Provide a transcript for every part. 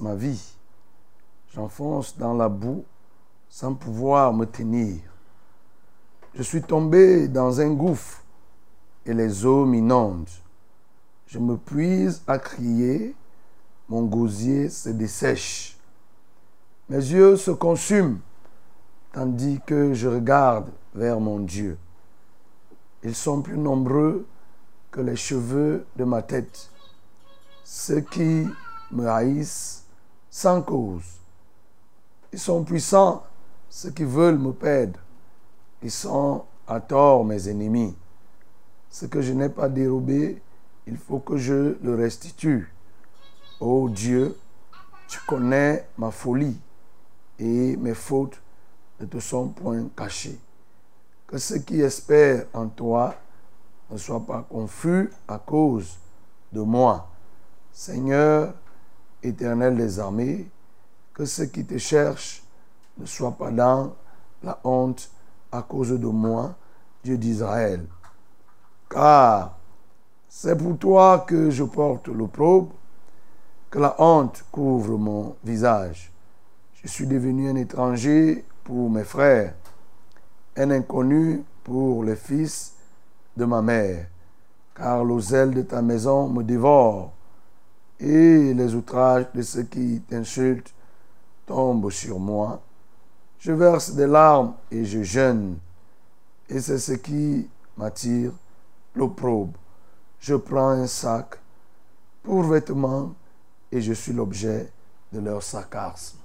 Ma vie. J'enfonce dans la boue sans pouvoir me tenir. Je suis tombé dans un gouffre et les eaux m'inondent. Je me puise à crier, mon gosier se dessèche. Mes yeux se consument tandis que je regarde vers mon Dieu. Ils sont plus nombreux que les cheveux de ma tête. Ceux qui me haïssent sans cause. Ils sont puissants, ceux qui veulent me perdre. Ils sont à tort mes ennemis. Ce que je n'ai pas dérobé, il faut que je le restitue. Ô Dieu, tu connais ma folie et mes fautes ne te sont point cachées. Que ceux qui espèrent en toi ne soient pas confus à cause de moi. Seigneur, éternel des armées, que ceux qui te cherchent ne soient pas dans la honte à cause de moi, Dieu d'Israël. Car c'est pour toi que je porte l'opprobre, que la honte couvre mon visage. Je suis devenu un étranger pour mes frères, un inconnu pour les fils de ma mère, car l'oselle de ta maison me dévore, et les outrages de ceux qui t'insultent tombent sur moi. Je verse des larmes et je jeûne, et c'est ce qui m'attire l'opprobre. Je prends un sac pour vêtements et je suis l'objet de leur sarcasme.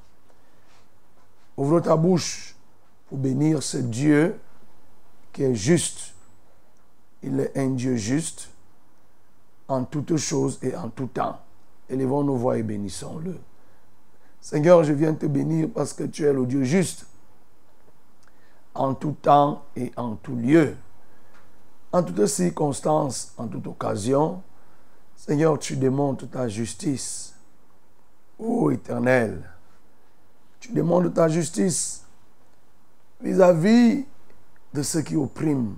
Ouvre ta bouche pour bénir ce Dieu qui est juste. Il est un Dieu juste en toutes choses et en tout temps. Élevons nos voix et bénissons-le. Seigneur, je viens te bénir parce que tu es le Dieu juste en tout temps et en tout lieu. En toutes circonstances, en toute occasion, Seigneur, tu démontres ta justice. Ô Éternel, tu démontres ta justice vis-à-vis de ceux qui oppriment,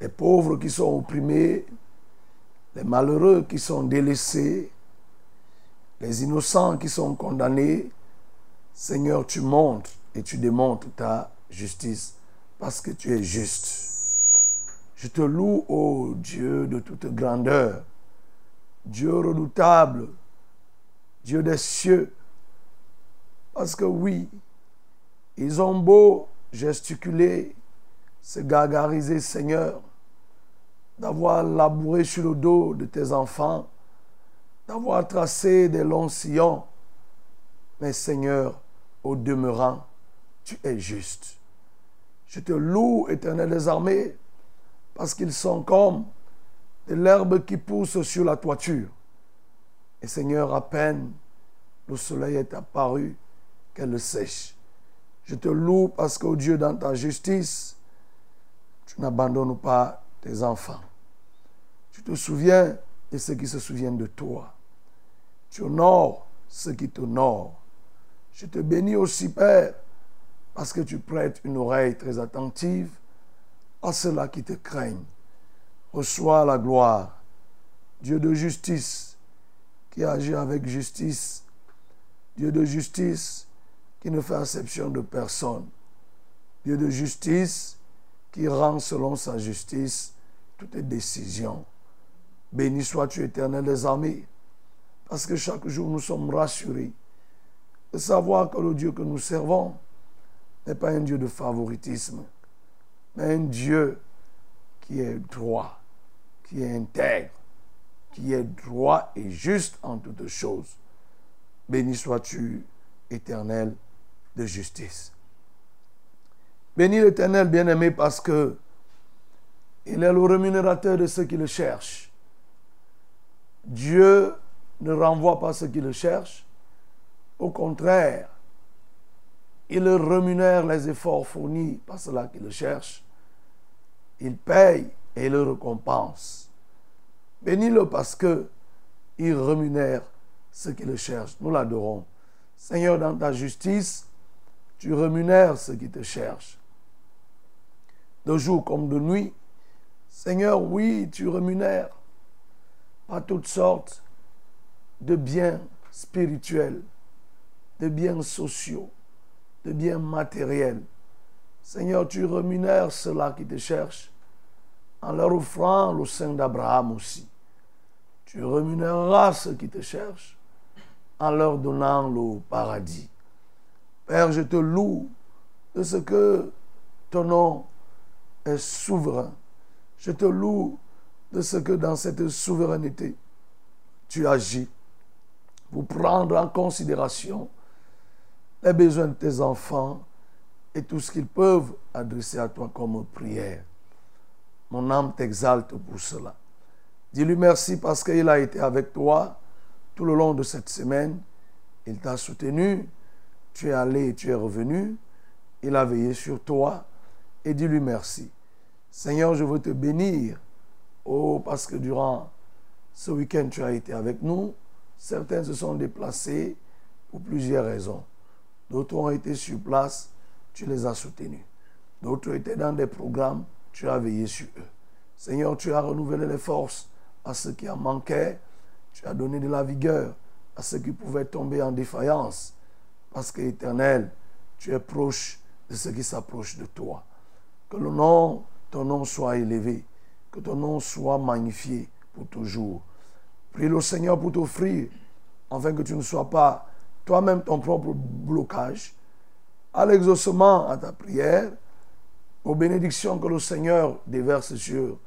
les pauvres qui sont opprimés, les malheureux qui sont délaissés, les innocents qui sont condamnés. Seigneur, tu montres et tu démontres ta justice parce que tu es juste. Je te loue, ô Dieu de toute grandeur, Dieu redoutable, Dieu des cieux, parce que oui, ils ont beau gesticuler, se gargariser, Seigneur, d'avoir labouré sur le dos de tes enfants, d'avoir tracé des longs sillons. Mais Seigneur, au demeurant, tu es juste. Je te loue, éternel des armées, parce qu'ils sont comme de l'herbe qui pousse sur la toiture. Et Seigneur, à peine le soleil est apparu, qu'elle le sèche. Je te loue parce qu'au Dieu, dans ta justice, tu n'abandonnes pas tes enfants. Tu te souviens de ceux qui se souviennent de toi. Tu honores ceux qui t'honorent. Je te bénis aussi, Père, parce que tu prêtes une oreille très attentive à ceux-là qui te craignent. Reçois la gloire, Dieu de justice, qui agit avec justice, Dieu de justice, qui ne fait exception de personne, Dieu de justice, qui rend selon sa justice toutes les décisions. Béni sois-tu, éternel des armées, parce que chaque jour nous sommes rassurés de savoir que le Dieu que nous servons n'est pas un Dieu de favoritisme, mais un Dieu qui est droit, qui est intègre, qui est droit et juste en toutes choses. Béni sois-tu, éternel de justice. Béni l'éternel bien-aimé parce que il est le rémunérateur de ceux qui le cherchent. Dieu ne renvoie pas ceux qui le cherchent. Au contraire, il rémunère les efforts fournis par ceux-là qui le cherchent. Il paye et le récompense. Bénis-le parce que il rémunère ceux qui le cherchent. Nous l'adorons. Seigneur, dans ta justice, tu rémunères ceux qui te cherchent. De jour comme de nuit, Seigneur, oui, tu rémunères par toutes sortes de biens spirituels, de biens sociaux, de biens matériels. Seigneur, tu rémunères ceux-là qui te cherchent en leur offrant le sein d'Abraham aussi. Tu rémunéreras ceux qui te cherchent en leur donnant le paradis. Père, je te loue de ce que ton nom est souverain. Je te loue de ce que dans cette souveraineté, tu agis pour prendre en considération les besoins de tes enfants et tout ce qu'ils peuvent adresser à toi comme prière. Mon âme t'exalte pour cela. Dis-lui merci parce qu'il a été avec toi tout le long de cette semaine. Il t'a soutenu. Tu es allé et tu es revenu. Il a veillé sur toi. Et dis-lui merci. Seigneur, je veux te bénir. Oh, parce que durant ce week-end, tu as été avec nous. Certains se sont déplacés pour plusieurs raisons. D'autres ont été sur place, tu les as soutenus. D'autres étaient dans des programmes, tu as veillé sur eux. Seigneur, tu as renouvelé les forces à ceux qui en manquaient. Tu as donné de la vigueur à ceux qui pouvaient tomber en défaillance. Parce que, éternel, tu es proche de ceux qui s'approchent de toi. Que le nom, ton nom soit élevé. Que ton nom soit magnifié pour toujours. Prie le Seigneur pour t'offrir, afin que tu ne sois pas toi-même ton propre blocage, à l'exaucement à ta prière, aux bénédictions que le Seigneur déverse sur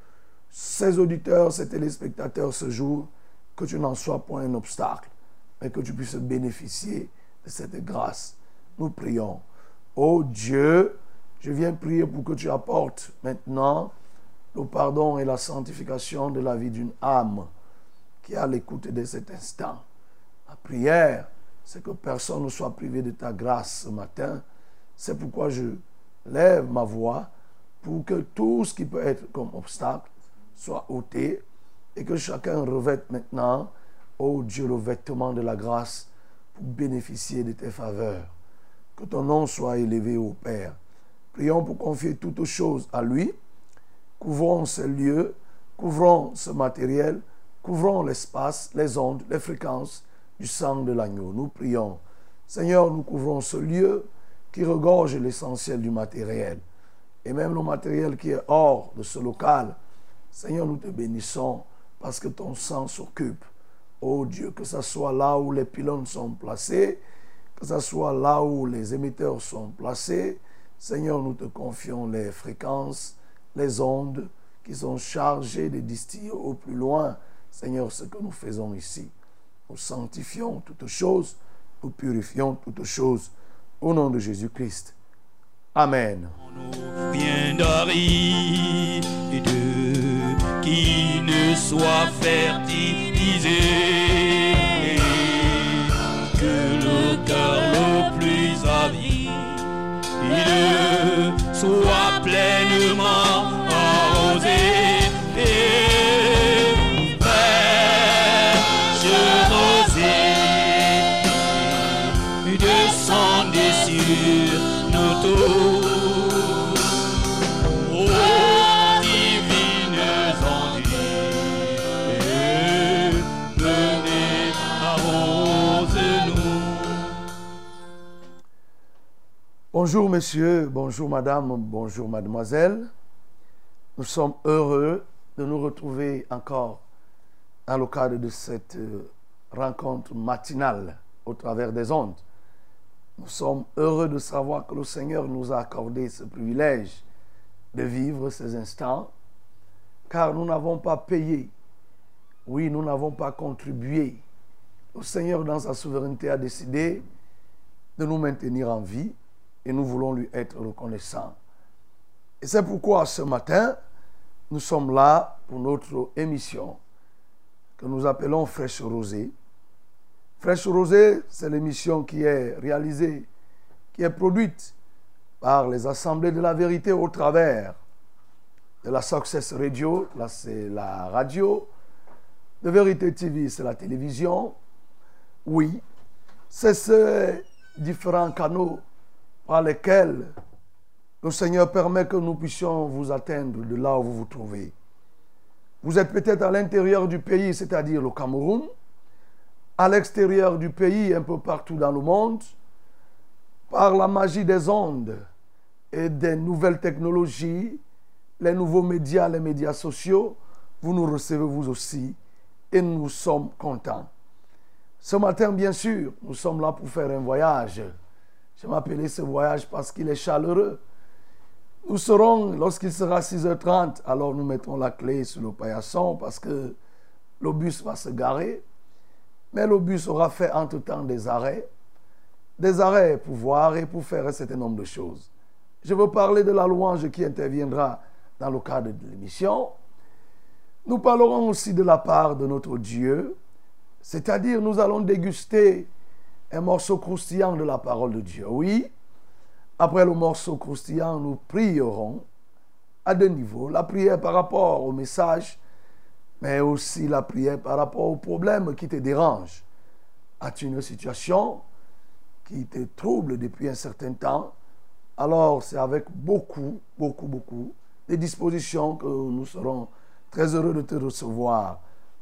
ses auditeurs, ses téléspectateurs ce jour, que tu n'en sois point un obstacle, mais que tu puisses bénéficier de cette grâce. Nous prions. Ô Dieu, je viens prier pour que tu apportes maintenant le pardon et la sanctification de la vie d'une âme qui est à l'écoute de cet instant. Ma prière, c'est que personne ne soit privé de ta grâce ce matin. C'est pourquoi je lève ma voix pour que tout ce qui peut être comme obstacle soit ôté et que chacun revête maintenant, ô Dieu, le vêtement de la grâce pour bénéficier de tes faveurs. Que ton nom soit élevé au Père. Prions pour confier toutes choses à lui. Couvrons ce lieu, couvrons ce matériel, couvrons l'espace, les ondes, les fréquences du sang de l'agneau. Nous prions. Seigneur, nous couvrons ce lieu qui regorge l'essentiel du matériel. Et même le matériel qui est hors de ce local. Seigneur, nous te bénissons parce que ton sang s'occupe. Oh Dieu, que ce soit là où les pylônes sont placés, que ce soit là où les émetteurs sont placés, Seigneur, nous te confions les fréquences, les ondes qui sont chargées de distiller au plus loin, Seigneur, ce que nous faisons ici. Nous sanctifions toutes choses, nous purifions toutes choses. Au nom de Jésus-Christ. Amen. ne soit fertilisé que le cœur le soit pleinement Bonjour monsieur, bonjour madame, bonjour mademoiselle. Nous sommes heureux de nous retrouver encore dans le cadre de cette euh, rencontre matinale au travers des ondes. Nous sommes heureux de savoir que le Seigneur nous a accordé ce privilège de vivre ces instants, car nous n'avons pas payé, oui, nous n'avons pas contribué. Le Seigneur, dans sa souveraineté, a décidé de nous maintenir en vie nous voulons lui être reconnaissants. Et c'est pourquoi ce matin, nous sommes là pour notre émission que nous appelons Fraîche Rosée. Fraîche Rosée, c'est l'émission qui est réalisée, qui est produite par les assemblées de la vérité au travers de la Success Radio, là c'est la radio, de Vérité TV, c'est la télévision. Oui, c'est ces différents canaux par lesquels le Seigneur permet que nous puissions vous atteindre de là où vous vous trouvez. Vous êtes peut-être à l'intérieur du pays, c'est-à-dire le Cameroun, à l'extérieur du pays, un peu partout dans le monde, par la magie des ondes et des nouvelles technologies, les nouveaux médias, les médias sociaux, vous nous recevez vous aussi et nous sommes contents. Ce matin, bien sûr, nous sommes là pour faire un voyage. Je m'appelais ce voyage parce qu'il est chaleureux. Nous serons, lorsqu'il sera 6h30, alors nous mettons la clé sur le paillasson parce que le bus va se garer. Mais le bus aura fait entre-temps des arrêts. Des arrêts pour voir et pour faire un certain nombre de choses. Je veux parler de la louange qui interviendra dans le cadre de l'émission. Nous parlerons aussi de la part de notre Dieu, c'est-à-dire nous allons déguster un morceau croustillant de la parole de Dieu. Oui, après le morceau croustillant, nous prierons à deux niveaux. La prière par rapport au message, mais aussi la prière par rapport aux problèmes qui te dérangent. As-tu une situation qui te trouble depuis un certain temps? Alors c'est avec beaucoup, beaucoup, beaucoup de dispositions que nous serons très heureux de te recevoir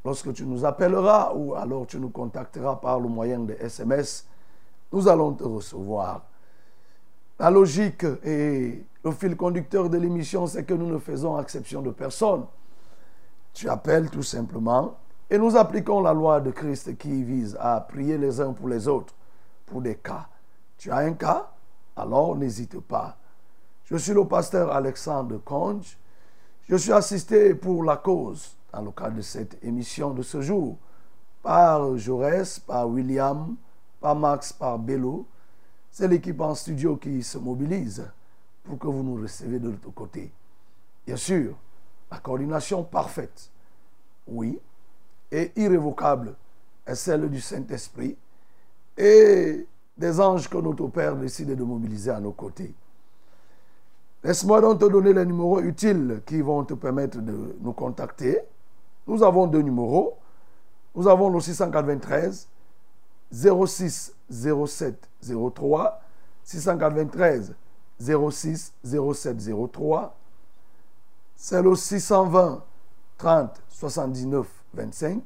lorsque tu nous appelleras ou alors tu nous contacteras par le moyen de SMS, nous allons te recevoir. La logique et le fil conducteur de l'émission, c'est que nous ne faisons exception de personne. Tu appelles tout simplement et nous appliquons la loi de Christ qui vise à prier les uns pour les autres pour des cas. Tu as un cas? Alors n'hésite pas. Je suis le pasteur Alexandre Conge. Je suis assisté pour la cause dans le cadre de cette émission de ce jour par Jaurès, par William, par Max, par Bello. C'est l'équipe en studio qui se mobilise pour que vous nous receviez de l'autre côté. Bien sûr, la coordination parfaite, oui, et irrévocable est celle du Saint-Esprit et des anges que notre Père décide de mobiliser à nos côtés. Laisse-moi donc te donner les numéros utiles qui vont te permettre de nous contacter. Nous avons deux numéros. Nous avons le 693 06 07 03 693 06 07 03 c'est le 620 30 79 25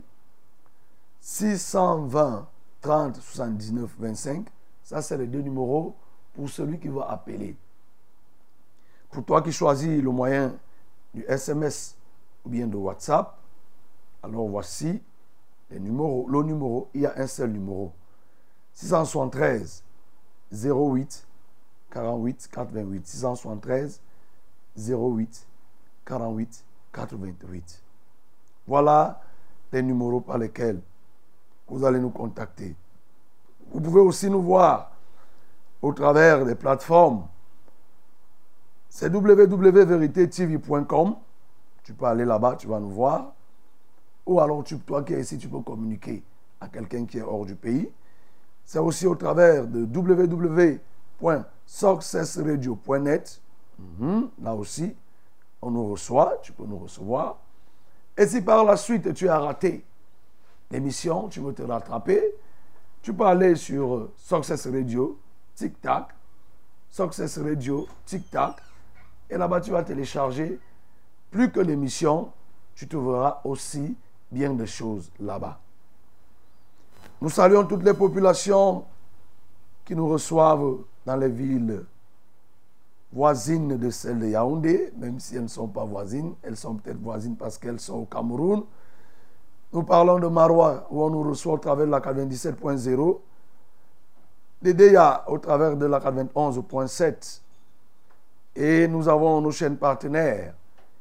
620 30 79 25 ça c'est les deux numéros pour celui qui va appeler. Pour toi qui choisis le moyen du SMS ou bien de WhatsApp alors voici les numéros. Le numéro, il y a un seul numéro. 673 08 48 88. 673 08 48 88. Voilà les numéros par lesquels vous allez nous contacter. Vous pouvez aussi nous voir au travers des plateformes. C'est www.veritetv.com. Tu peux aller là-bas, tu vas nous voir. Ou alors, tu, toi qui es ici, tu peux communiquer à quelqu'un qui est hors du pays. C'est aussi au travers de www.successradio.net. Mhm, Là aussi, on nous reçoit, tu peux nous recevoir. Et si par la suite tu as raté l'émission, tu veux te rattraper, tu peux aller sur euh, Success Radio, Tic Tac, Success Radio, Tic Tac, et là-bas tu vas télécharger plus que l'émission, tu trouveras aussi bien des choses là-bas. Nous saluons toutes les populations qui nous reçoivent dans les villes voisines de celles de Yaoundé, même si elles ne sont pas voisines, elles sont peut-être voisines parce qu'elles sont au Cameroun. Nous parlons de Marois, où on nous reçoit au travers de la 97.0, de Deya au travers de la 91.7. Et nous avons nos chaînes partenaires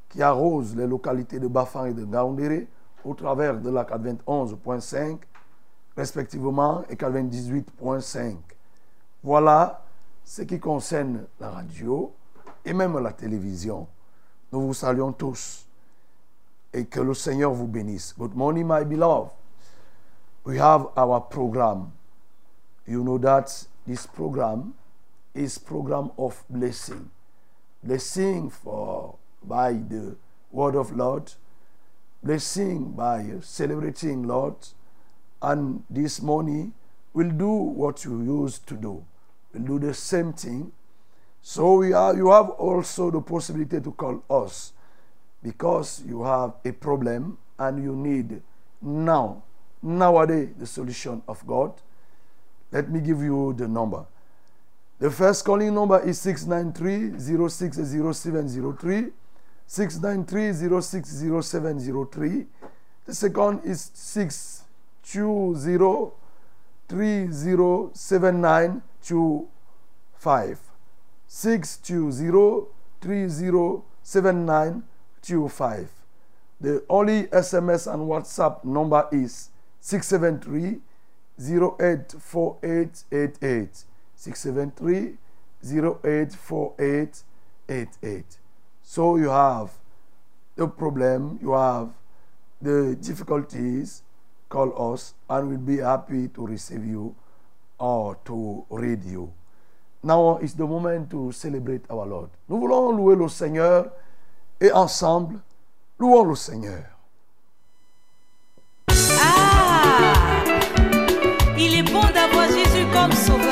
qui arrosent les localités de Bafan et de Gaoundéré au travers de la 91.5, respectivement, et 98.5. Voilà ce qui concerne la radio et même la télévision. Nous vous saluons tous et que le Seigneur vous bénisse. Good morning, my beloved. We have our program. You know that this program is program of blessing. Blessing for by the word of Lord, blessing by celebrating Lord, and this morning we'll do what you used to do. We'll do the same thing. So we are, you have also the possibility to call us because you have a problem and you need now, nowadays, the solution of God. Let me give you the number. The first calling number is 693 060703. 693 060703. The second is 620 307925. 620 307925. The only SMS and WhatsApp number is 673 084888. 673 084888. So you have the problem, you have the difficulties, call us and we'll be happy to receive you or to read you. Now is the moment to celebrate our Lord. Nous voulons louer le Seigneur et ensemble, louons le Seigneur. Ah Il est bon d'avoir Jésus comme sauveur.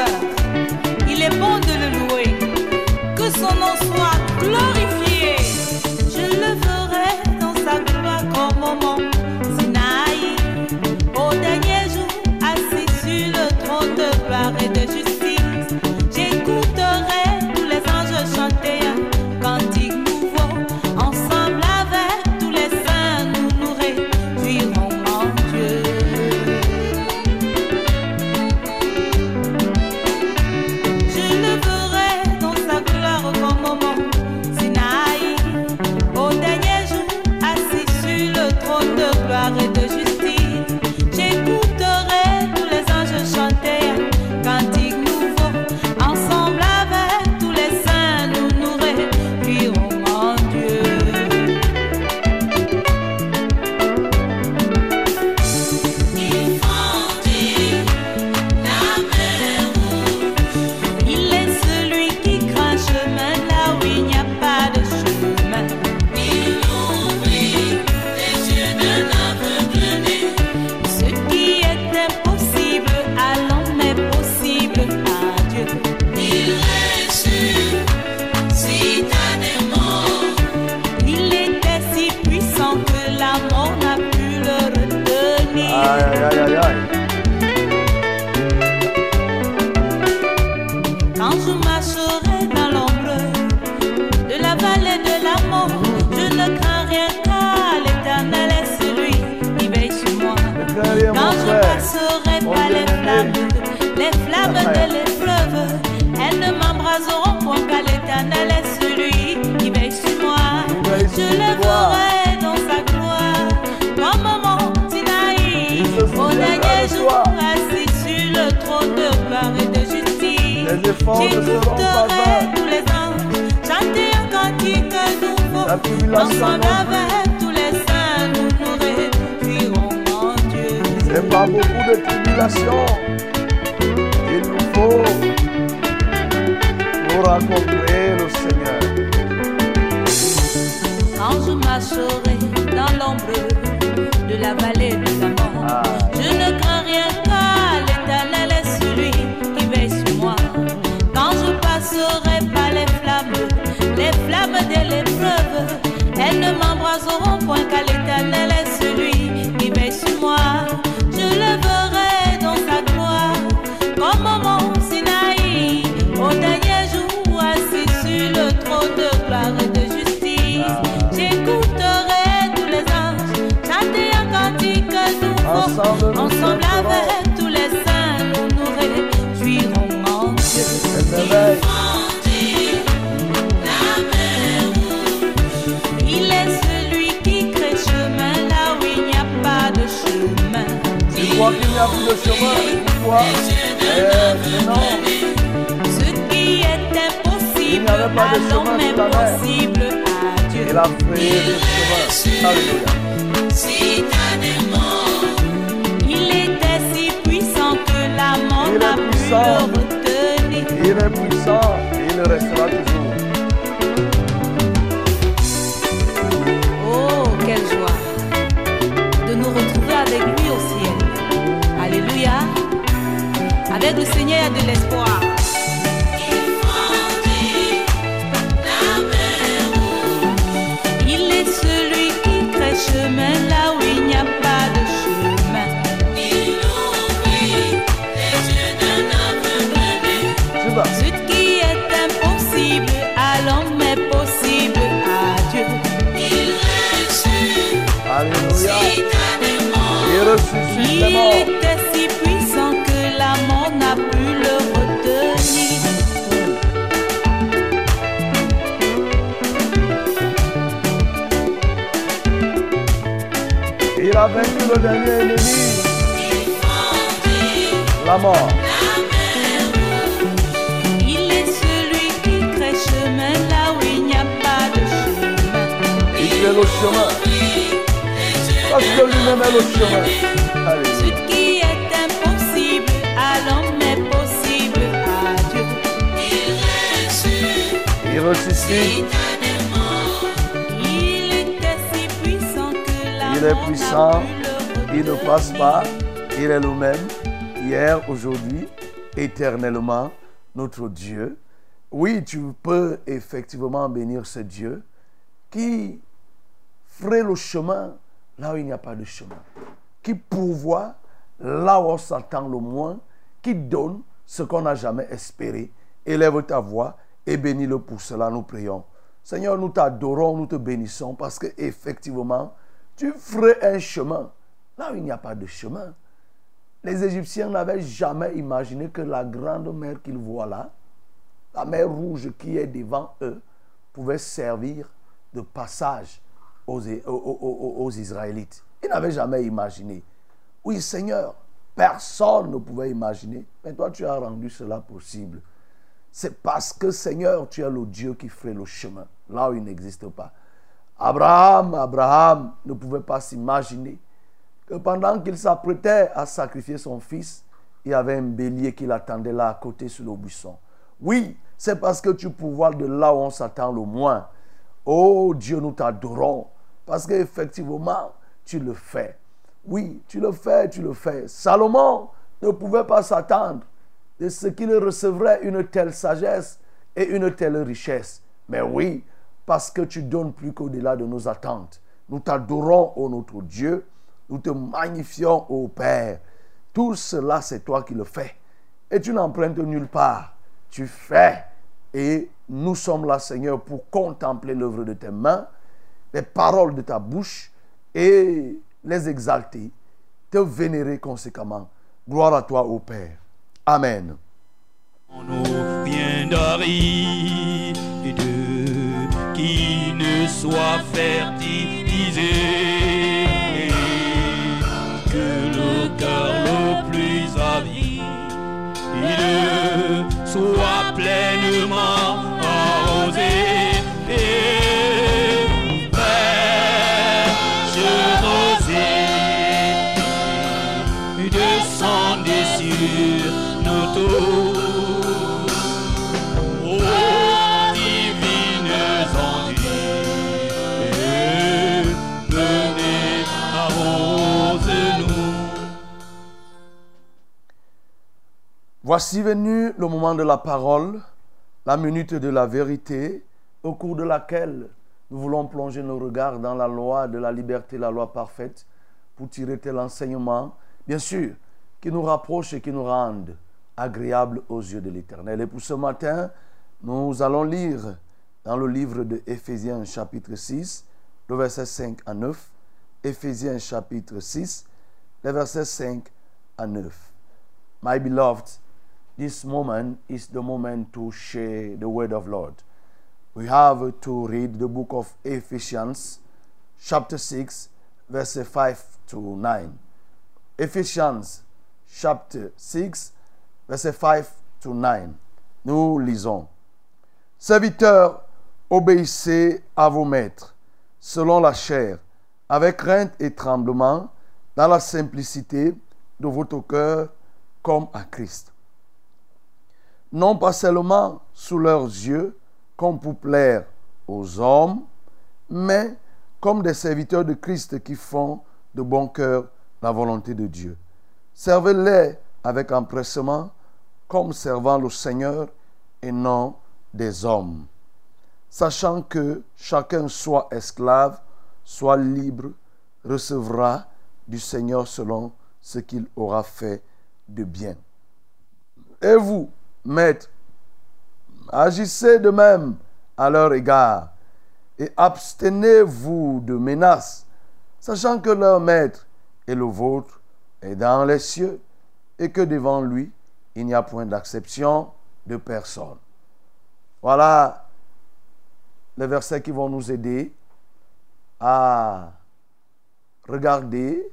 les fleuves, elles ne m'embraseront point car l'éternel est celui qui veille sur moi. Je le verrai dans sa gloire, comme mon Sinaï, au dernier jour, assis sur le trône de gloire et de justice. J'écouterai tous les anges, chanter un cantique nouveau, ensemble avec tous les saints, nous nous réjouirons en Dieu. C'est pas beaucoup de tribulations. Il nous faut pour Qu'il n'y a plus de chemin Pourquoi Eh, non. Ce qui est impossible pas de chemin est possible à Dieu. Il a fait le chemin. Alléluia. Il était si puissant que la mort n'a pu le retenir. Il est puissant il restera toujours. Avec le Seigneur, a de l'espoir. Le dernier ennemi. La mort. Il est celui qui crée chemin là où il n'y a pas de chemin. Il fait le chemin. Parce que lui-même est le chemin. Ce qui est impossible à l'homme est possible à Dieu. Il ressuscite. Il était si puissant que la Il est puissant. Il ne passe pas. Il est le même. Hier, aujourd'hui, éternellement, notre Dieu. Oui, tu peux effectivement bénir ce Dieu qui ferait le chemin là où il n'y a pas de chemin. Qui pourvoit là où on s'attend le moins. Qui donne ce qu'on n'a jamais espéré. Élève ta voix et bénis-le pour cela, nous prions. Seigneur, nous t'adorons, nous te bénissons parce que effectivement, tu ferais un chemin là où il n'y a pas de chemin. Les Égyptiens n'avaient jamais imaginé que la grande mer qu'ils voient là, la mer rouge qui est devant eux, pouvait servir de passage aux, Israélites. Ils n'avaient jamais imaginé. Oui, Seigneur, personne ne pouvait imaginer, mais toi tu as rendu cela possible. C'est parce que Seigneur, tu es le Dieu qui fait le chemin, là où il n'existe pas. Abraham, Abraham ne pouvait pas s'imaginer que pendant qu'il s'apprêtait à sacrifier son fils, il y avait un bélier qui l'attendait là à côté sur le buisson. Oui, c'est parce que tu pourvois de là où on s'attend le moins. Oh Dieu, nous t'adorons parce qu'effectivement, tu le fais. Oui, tu le fais, tu le fais. Salomon ne pouvait pas s'attendre de ce qu'il recevrait une telle sagesse et une telle richesse. Mais oui, parce que tu donnes plus qu'au-delà de nos attentes. Nous t'adorons, ô notre Dieu. Nous te magnifions, ô Père. Tout cela, c'est toi qui le fais. Et tu n'empruntes nulle part. Tu fais. Et nous sommes là, Seigneur, pour contempler l'œuvre de tes mains, les paroles de ta bouche et les exalter, te vénérer conséquemment. Gloire à toi, ô Père. Amen. qui ne soit pleinement Voici venu le moment de la parole, la minute de la vérité, au cours de laquelle nous voulons plonger nos regards dans la loi de la liberté, la loi parfaite, pour tirer tel enseignement, bien sûr, qui nous rapproche et qui nous rende agréables aux yeux de l'Éternel. Et pour ce matin, nous allons lire dans le livre de Éphésiens chapitre 6, le verset 5 à 9. Éphésiens chapitre 6, les versets 5 à 9. My beloved, this moment is the moment to share the word of Lord. We have to read the book of Ephesians, chapter 6, verses 5 to 9. Ephesians, chapter 6, verset 5 to 9. Nous lisons. Serviteurs, obéissez à vos maîtres, selon la chair, avec crainte et tremblement, dans la simplicité de votre cœur, comme à Christ. Non pas seulement sous leurs yeux, comme pour plaire aux hommes, mais comme des serviteurs de Christ qui font de bon cœur la volonté de Dieu. Servez-les avec empressement, comme servant le Seigneur et non des hommes, sachant que chacun soit esclave, soit libre, recevra du Seigneur selon ce qu'il aura fait de bien. Et vous, maîtres, agissez de même à leur égard et abstenez-vous de menaces, sachant que leur maître et le vôtre est dans les cieux et que devant lui, il n'y a point d'acception de personne. Voilà les versets qui vont nous aider à regarder,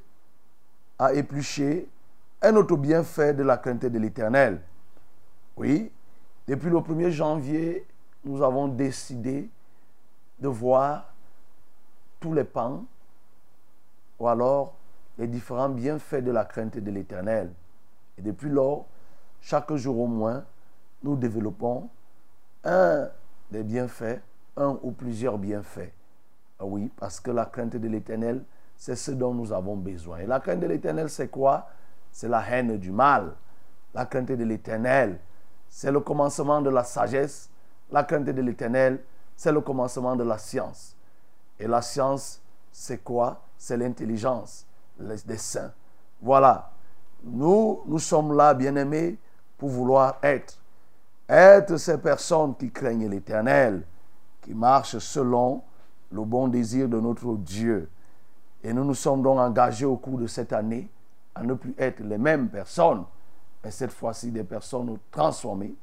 à éplucher un autre bienfait de la crainte de l'Éternel. Oui, depuis le 1er janvier, nous avons décidé de voir tous les pans ou alors les différents bienfaits de la crainte de l'Éternel. Et depuis lors, chaque jour au moins, nous développons un des bienfaits, un ou plusieurs bienfaits. Ah Oui, parce que la crainte de l'Éternel, c'est ce dont nous avons besoin. Et la crainte de l'Éternel, c'est quoi? C'est la haine du mal. La crainte de l'Éternel, c'est le commencement de la sagesse. La crainte de l'Éternel, c'est le commencement de la science. Et la science, c'est quoi? C'est l'intelligence des saints. Voilà. Nous, nous sommes là, bien-aimés, pour vouloir être. Être ces personnes qui craignent l'Éternel, qui marchent selon le bon désir de notre Dieu. Et nous nous sommes donc engagés au cours de cette année à ne plus être les mêmes personnes, mais cette fois-ci des personnes transformées,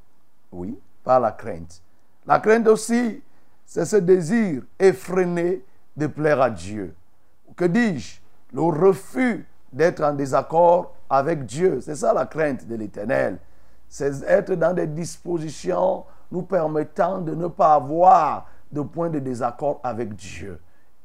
oui, par la crainte. La crainte aussi, c'est ce désir effréné de plaire à Dieu. Que dis-je? Le refus d'être en désaccord avec Dieu. C'est ça la crainte de l'éternel. C'est être dans des dispositions nous permettant de ne pas avoir de point de désaccord avec Dieu.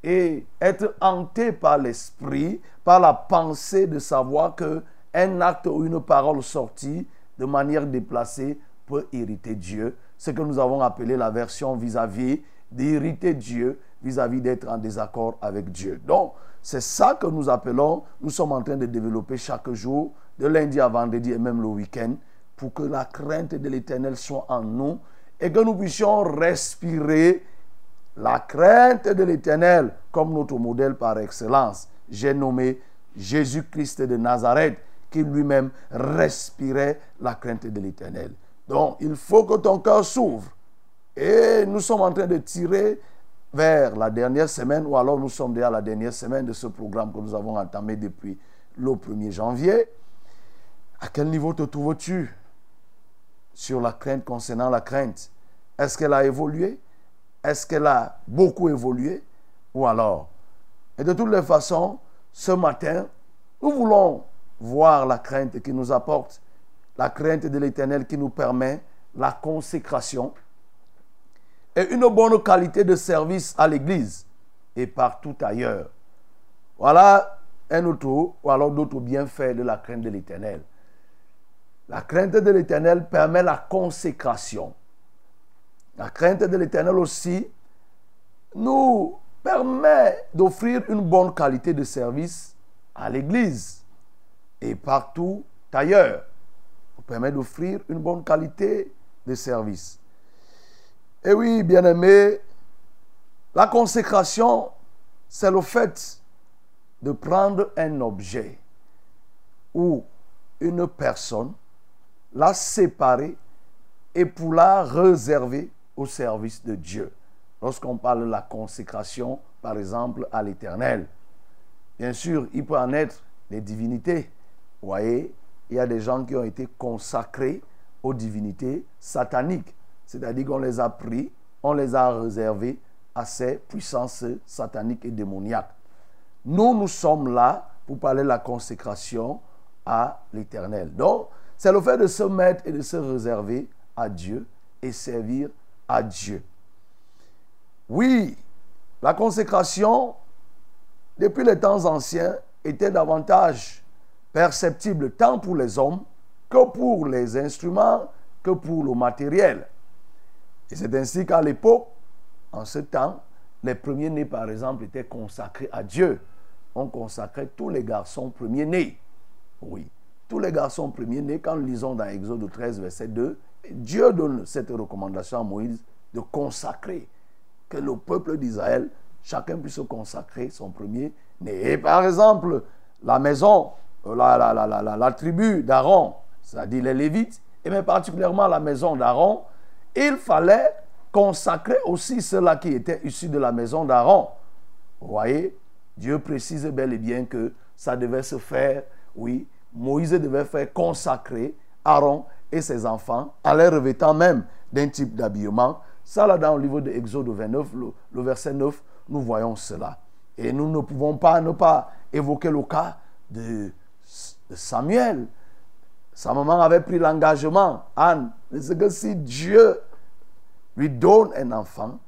Et être hanté par l'esprit, par la pensée de savoir que un acte ou une parole sortie de manière déplacée peut irriter Dieu. Ce que nous avons appelé la version vis-à-vis d'irriter Dieu, vis-à-vis d'être en désaccord avec Dieu. Donc, c'est ça que nous appelons, nous sommes en train de développer chaque jour, de lundi à vendredi et même le week-end, pour que la crainte de l'Éternel soit en nous et que nous puissions respirer la crainte de l'Éternel comme notre modèle par excellence. J'ai nommé Jésus-Christ de Nazareth, qui lui-même respirait la crainte de l'Éternel. Donc, il faut que ton cœur s'ouvre. Et nous sommes en train de tirer vers la dernière semaine, ou alors nous sommes déjà à la dernière semaine de ce programme que nous avons entamé depuis le 1er janvier. À quel niveau te trouves-tu sur la crainte concernant la crainte? Est-ce qu'elle a évolué? Est-ce qu'elle a beaucoup évolué? Ou alors Et de toutes les façons, ce matin, nous voulons voir la crainte qui nous apporte, la crainte de l'Éternel qui nous permet la consécration et une bonne qualité de service à l'Église et partout ailleurs. Voilà un autre ou alors d'autres bienfaits de la crainte de l'Éternel. La crainte de l'Éternel permet la consécration. La crainte de l'Éternel aussi nous permet d'offrir une bonne qualité de service à l'Église et partout ailleurs. Nous permet d'offrir une bonne qualité de service. Et oui, bien-aimé, la consécration, c'est le fait de prendre un objet ou une personne, la séparer et pour la réserver au service de Dieu. Lorsqu'on parle de la consécration, par exemple, à l'éternel, bien sûr, il peut en être des divinités. Vous voyez, il y a des gens qui ont été consacrés aux divinités sataniques. C'est-à-dire qu'on les a pris, on les a réservés à ces puissances sataniques et démoniaques. Nous, nous sommes là pour parler de la consécration à l'éternel. Donc, c'est le fait de se mettre et de se réserver à Dieu et servir à Dieu. Oui, la consécration, depuis les temps anciens, était davantage perceptible tant pour les hommes que pour les instruments, que pour le matériel. Et c'est ainsi qu'à l'époque, en ce temps, les premiers-nés, par exemple, étaient consacrés à Dieu. On consacrait tous les garçons premiers-nés. Oui, tous les garçons premiers-nés, quand nous lisons dans Exode 13, verset 2, Dieu donne cette recommandation à Moïse de consacrer, que le peuple d'Israël, chacun puisse consacrer son premier-né. Et par exemple, la maison, la, la, tribu d'Aaron, c'est-à-dire les Lévites, et mais particulièrement la maison d'Aaron, il fallait consacrer aussi ceux-là qui étaient issus de la maison d'Aaron. Vous voyez, Dieu précise bel et bien que ça devait se faire, oui, Moïse devait faire consacrer Aaron et ses enfants en les revêtant même d'un type d'habillement. Ça, là, dans le livre de Exode 29, le, le, verset 9, nous voyons cela. Et nous ne pouvons pas ne pas évoquer le cas de, de Samuel. Sa maman avait pris l'engagement, Anne, c'est que si Dieu lui donne un enfant,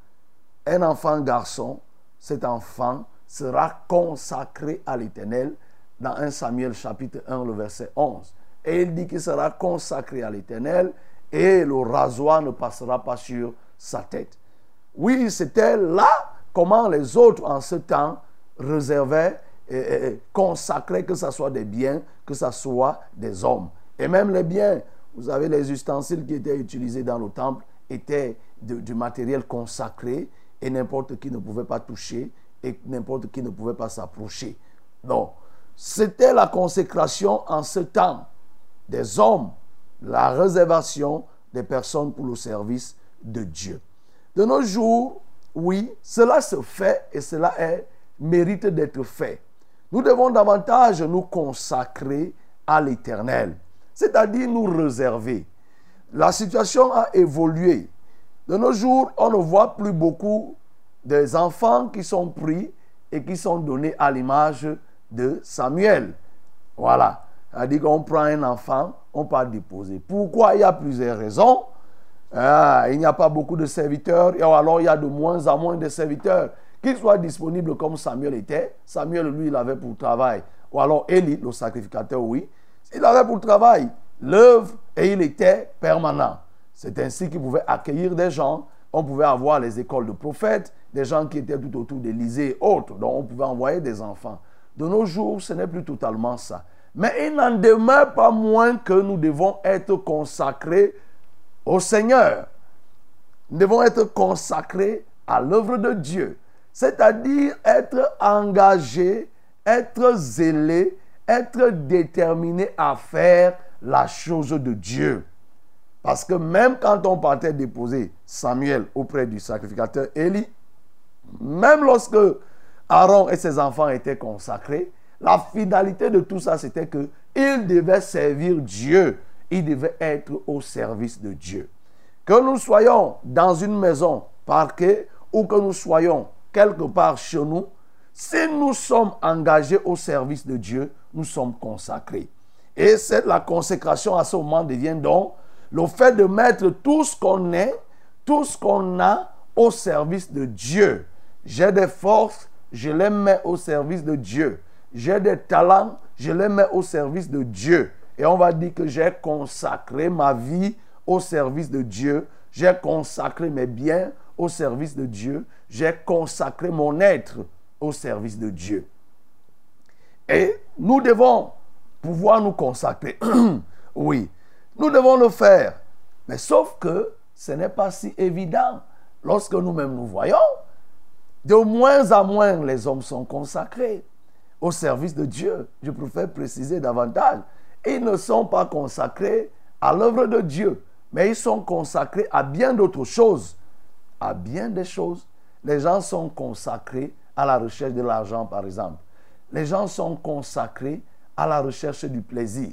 un enfant garçon, cet enfant sera consacré à l'Éternel dans 1 Samuel chapitre 1, le verset 11. Et il dit qu'il sera consacré à l'Éternel et le rasoir ne passera pas sur sa tête. Oui, c'était là comment les autres en ce temps réservaient consacraient que ce soit des biens, que ce soit des hommes. Et même les biens, vous avez les ustensiles qui étaient utilisés dans le temple, étaient du matériel consacré et n'importe qui ne pouvait pas toucher et n'importe qui ne pouvait pas s'approcher. Donc, c'était la consécration en ce temps des hommes, la réservation des personnes pour le service de Dieu. De nos jours, oui, cela se fait et cela est, mérite d'être fait. Nous devons davantage nous consacrer à l'éternel, c'est-à-dire nous réserver. La situation a évolué. De nos jours, on ne voit plus beaucoup des enfants qui sont pris et qui sont donnés à l'image de Samuel. Voilà. C'est-à-dire qu'on prend un enfant, on peut déposer. Pourquoi? Il y a plusieurs raisons. Ah, il n'y a pas beaucoup de serviteurs, et alors il y a de moins en moins de serviteurs. Qu'ils soient disponibles comme Samuel était. Samuel, lui, il avait pour travail. Ou alors Élie, le sacrificateur, oui. Il avait pour travail l'œuvre et il était permanent. C'est ainsi qu'il pouvait accueillir des gens. On pouvait avoir les écoles de prophètes, des gens qui étaient tout autour d'Élysée et autres. Donc on pouvait envoyer des enfants. De nos jours, ce n'est plus totalement ça. Mais il n'en demeure pas moins que nous devons être consacrés au Seigneur. Nous devons être consacrés à l'œuvre de Dieu. C'est-à-dire être engagés, être zélés, être déterminés à faire la chose de Dieu. Parce que même quand on partait déposer Samuel auprès du sacrificateur Élie, même lorsque Aaron et ses enfants étaient consacrés, la finalité de tout ça, c'était que il devait servir Dieu. Il devait être au service de Dieu. Que nous soyons dans une maison parquée ou que nous soyons quelque part chez nous, si nous sommes engagés au service de Dieu, nous sommes consacrés. Et c'est la consécration à ce moment devient donc Le fait de mettre tout ce qu'on est, tout ce qu'on a au service de Dieu. J'ai des forces, je les mets au service de Dieu. J'ai des talents, je les mets au service de Dieu. Et on va dire que j'ai consacré ma vie au service de Dieu. J'ai consacré mes biens au service de Dieu. J'ai consacré mon être au service de Dieu. Et nous devons pouvoir nous consacrer. oui, nous devons le faire. Mais sauf que ce n'est pas si évident. Lorsque nous-mêmes nous voyons, de moins en moins les hommes sont consacrés au service de Dieu. Je préfère préciser davantage. Ils ne sont pas consacrés à l'œuvre de Dieu, mais ils sont consacrés à bien d'autres choses. À bien des choses. Les gens sont consacrés à la recherche de l'argent, par exemple. Les gens sont consacrés à la recherche du plaisir.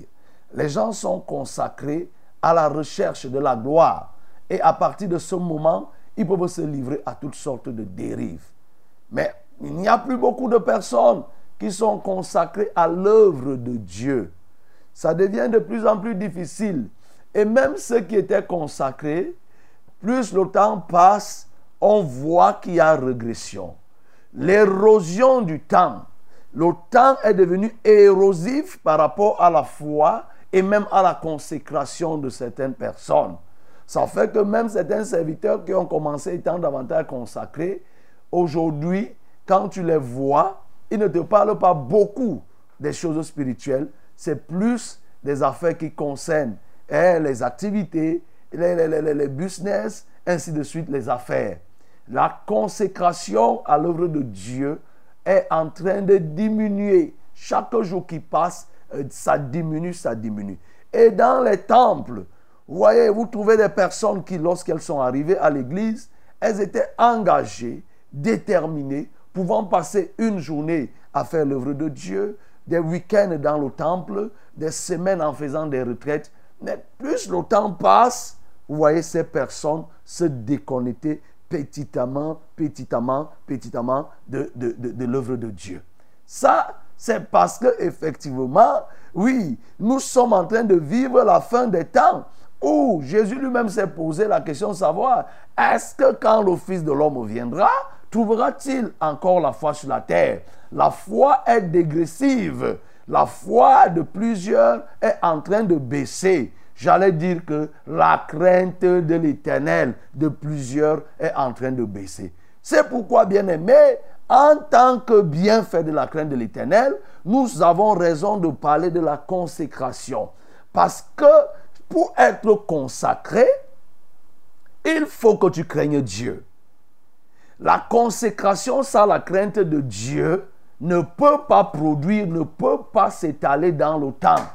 Les gens sont consacrés à la recherche de la gloire. Et à partir de ce moment, ils peuvent se livrer à toutes sortes de dérives. Mais il n'y a plus beaucoup de personnes qui sont consacrées à l'œuvre de Dieu. Ça devient de plus en plus difficile. Et même ceux qui étaient consacrés, plus le temps passe, on voit qu'il y a régression. L'érosion du temps. Le temps est devenu érosif par rapport à la foi et même à la consécration de certaines personnes. Ça fait que même certains serviteurs qui ont commencé étant davantage consacrés, aujourd'hui, quand tu les vois, ils ne te parlent pas beaucoup des choses spirituelles, c'est plus des affaires qui concernent hein, les activités, les, business, ainsi de suite, les affaires. La consécration à l'œuvre de Dieu est en train de diminuer. Chaque jour qui passe, euh, ça diminue, ça diminue. Et dans les temples, vous voyez, vous trouvez des personnes qui, lorsqu'elles sont arrivées à l'église, elles étaient engagées, déterminées, pouvant passer une journée à faire l'œuvre de Dieu, des week-ends dans le temple, des semaines en faisant des retraites. Mais plus le temps passe, vous voyez ces personnes se déconnecter petitement, petitement, petitement de, de, de, l'œuvre de Dieu. Ça, c'est parce que effectivement, oui, nous sommes en train de vivre la fin des temps où Jésus lui-même s'est posé la question de savoir, est-ce que quand le Fils de l'homme viendra, trouvera-t-il encore la foi sur la terre? La foi est dégressive. La foi de plusieurs est en train de baisser. J'allais dire que la crainte de l'éternel de plusieurs est en train de baisser. C'est pourquoi, bien aimé, en tant que bienfait de la crainte de l'éternel, nous avons raison de parler de la consécration. Parce que pour être consacré, il faut que tu craignes Dieu. La consécration sans la crainte de Dieu ne peut pas produire, ne peut pas s'étaler dans le temps.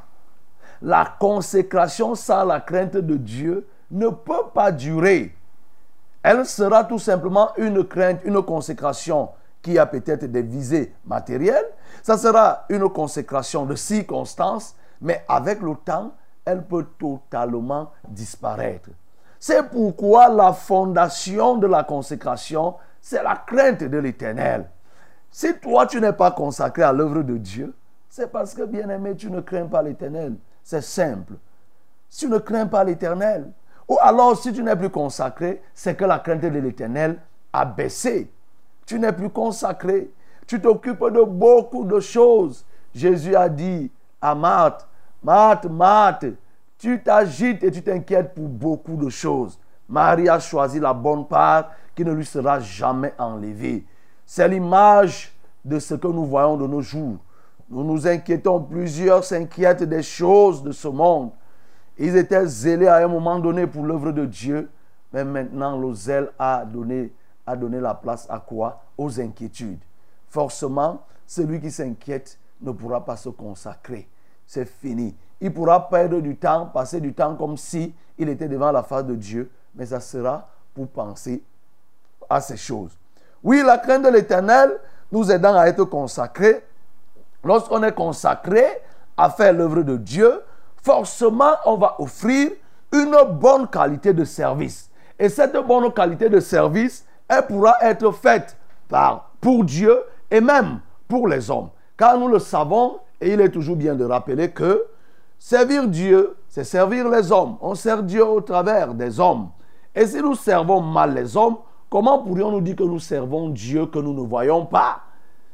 La consécration sans la crainte de Dieu ne peut pas durer. Elle sera tout simplement une crainte, une consécration qui a peut-être des visées matérielles. Ça sera une consécration de circonstances, mais avec le temps, elle peut totalement disparaître. C'est pourquoi la fondation de la consécration, c'est la crainte de l'éternel. Si toi, tu n'es pas consacré à l'œuvre de Dieu, c'est parce que, bien aimé, tu ne crains pas l'éternel. C'est simple. Si tu ne crains pas l'éternel, ou alors si tu n'es plus consacré, c'est que la crainte de l'éternel a baissé. Tu n'es plus consacré. Tu t'occupes de beaucoup de choses. Jésus a dit à Marthe, Marthe, Marthe, tu t'agites et tu t'inquiètes pour beaucoup de choses. Marie a choisi la bonne part qui ne lui sera jamais enlevée. C'est l'image de ce que nous voyons de nos jours. Nous nous inquiétons, plusieurs s'inquiètent des choses de ce monde. Ils étaient zélés à un moment donné pour l'œuvre de Dieu, mais maintenant le zèle a donné, a donné la place à quoi? Aux inquiétudes. Forcément, celui qui s'inquiète ne pourra pas se consacrer. C'est fini. Il pourra perdre du temps, passer du temps comme si il était devant la face de Dieu, mais ça sera pour penser à ces choses. Oui, la crainte de l'éternel nous aidant à être consacrés. Lorsqu'on est consacré à faire l'œuvre de Dieu, forcément, on va offrir une bonne qualité de service. Et cette bonne qualité de service, elle pourra être faite par, pour Dieu et même pour les hommes. Car nous le savons, et il est toujours bien de rappeler que servir Dieu, c'est servir les hommes. On sert Dieu au travers des hommes. Et si nous servons mal les hommes, comment pourrions-nous dire que nous servons Dieu que nous ne voyons pas?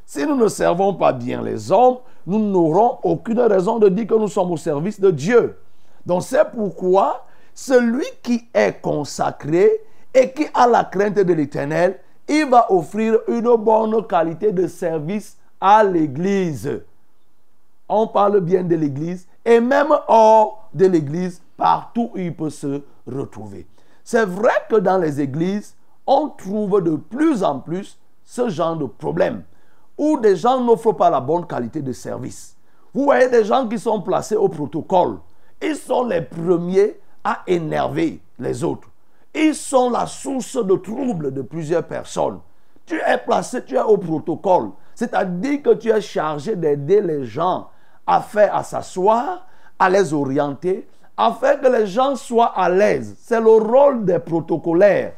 Si nous ne servons pas bien les hommes, nous n'aurons aucune raison de dire que nous sommes au service de Dieu. Donc c'est pourquoi celui qui est consacré et qui a la crainte de l'Éternel, il va offrir une bonne qualité de service à l'Église. On parle bien de l'Église et même hors de l'Église, partout où il peut se retrouver. C'est vrai que dans les églises, on trouve de plus en plus ce genre de problème où des gens n'offrent pas la bonne qualité de service. Vous voyez des gens qui sont placés au protocole. Ils sont les premiers à énerver les autres. Ils sont la source de troubles de plusieurs personnes. Tu es placé, tu es au protocole. C'est-à-dire que tu es chargé d'aider les gens à faire, à s'asseoir, à les orienter, afin que les gens soient à l'aise. C'est le rôle des protocolaires.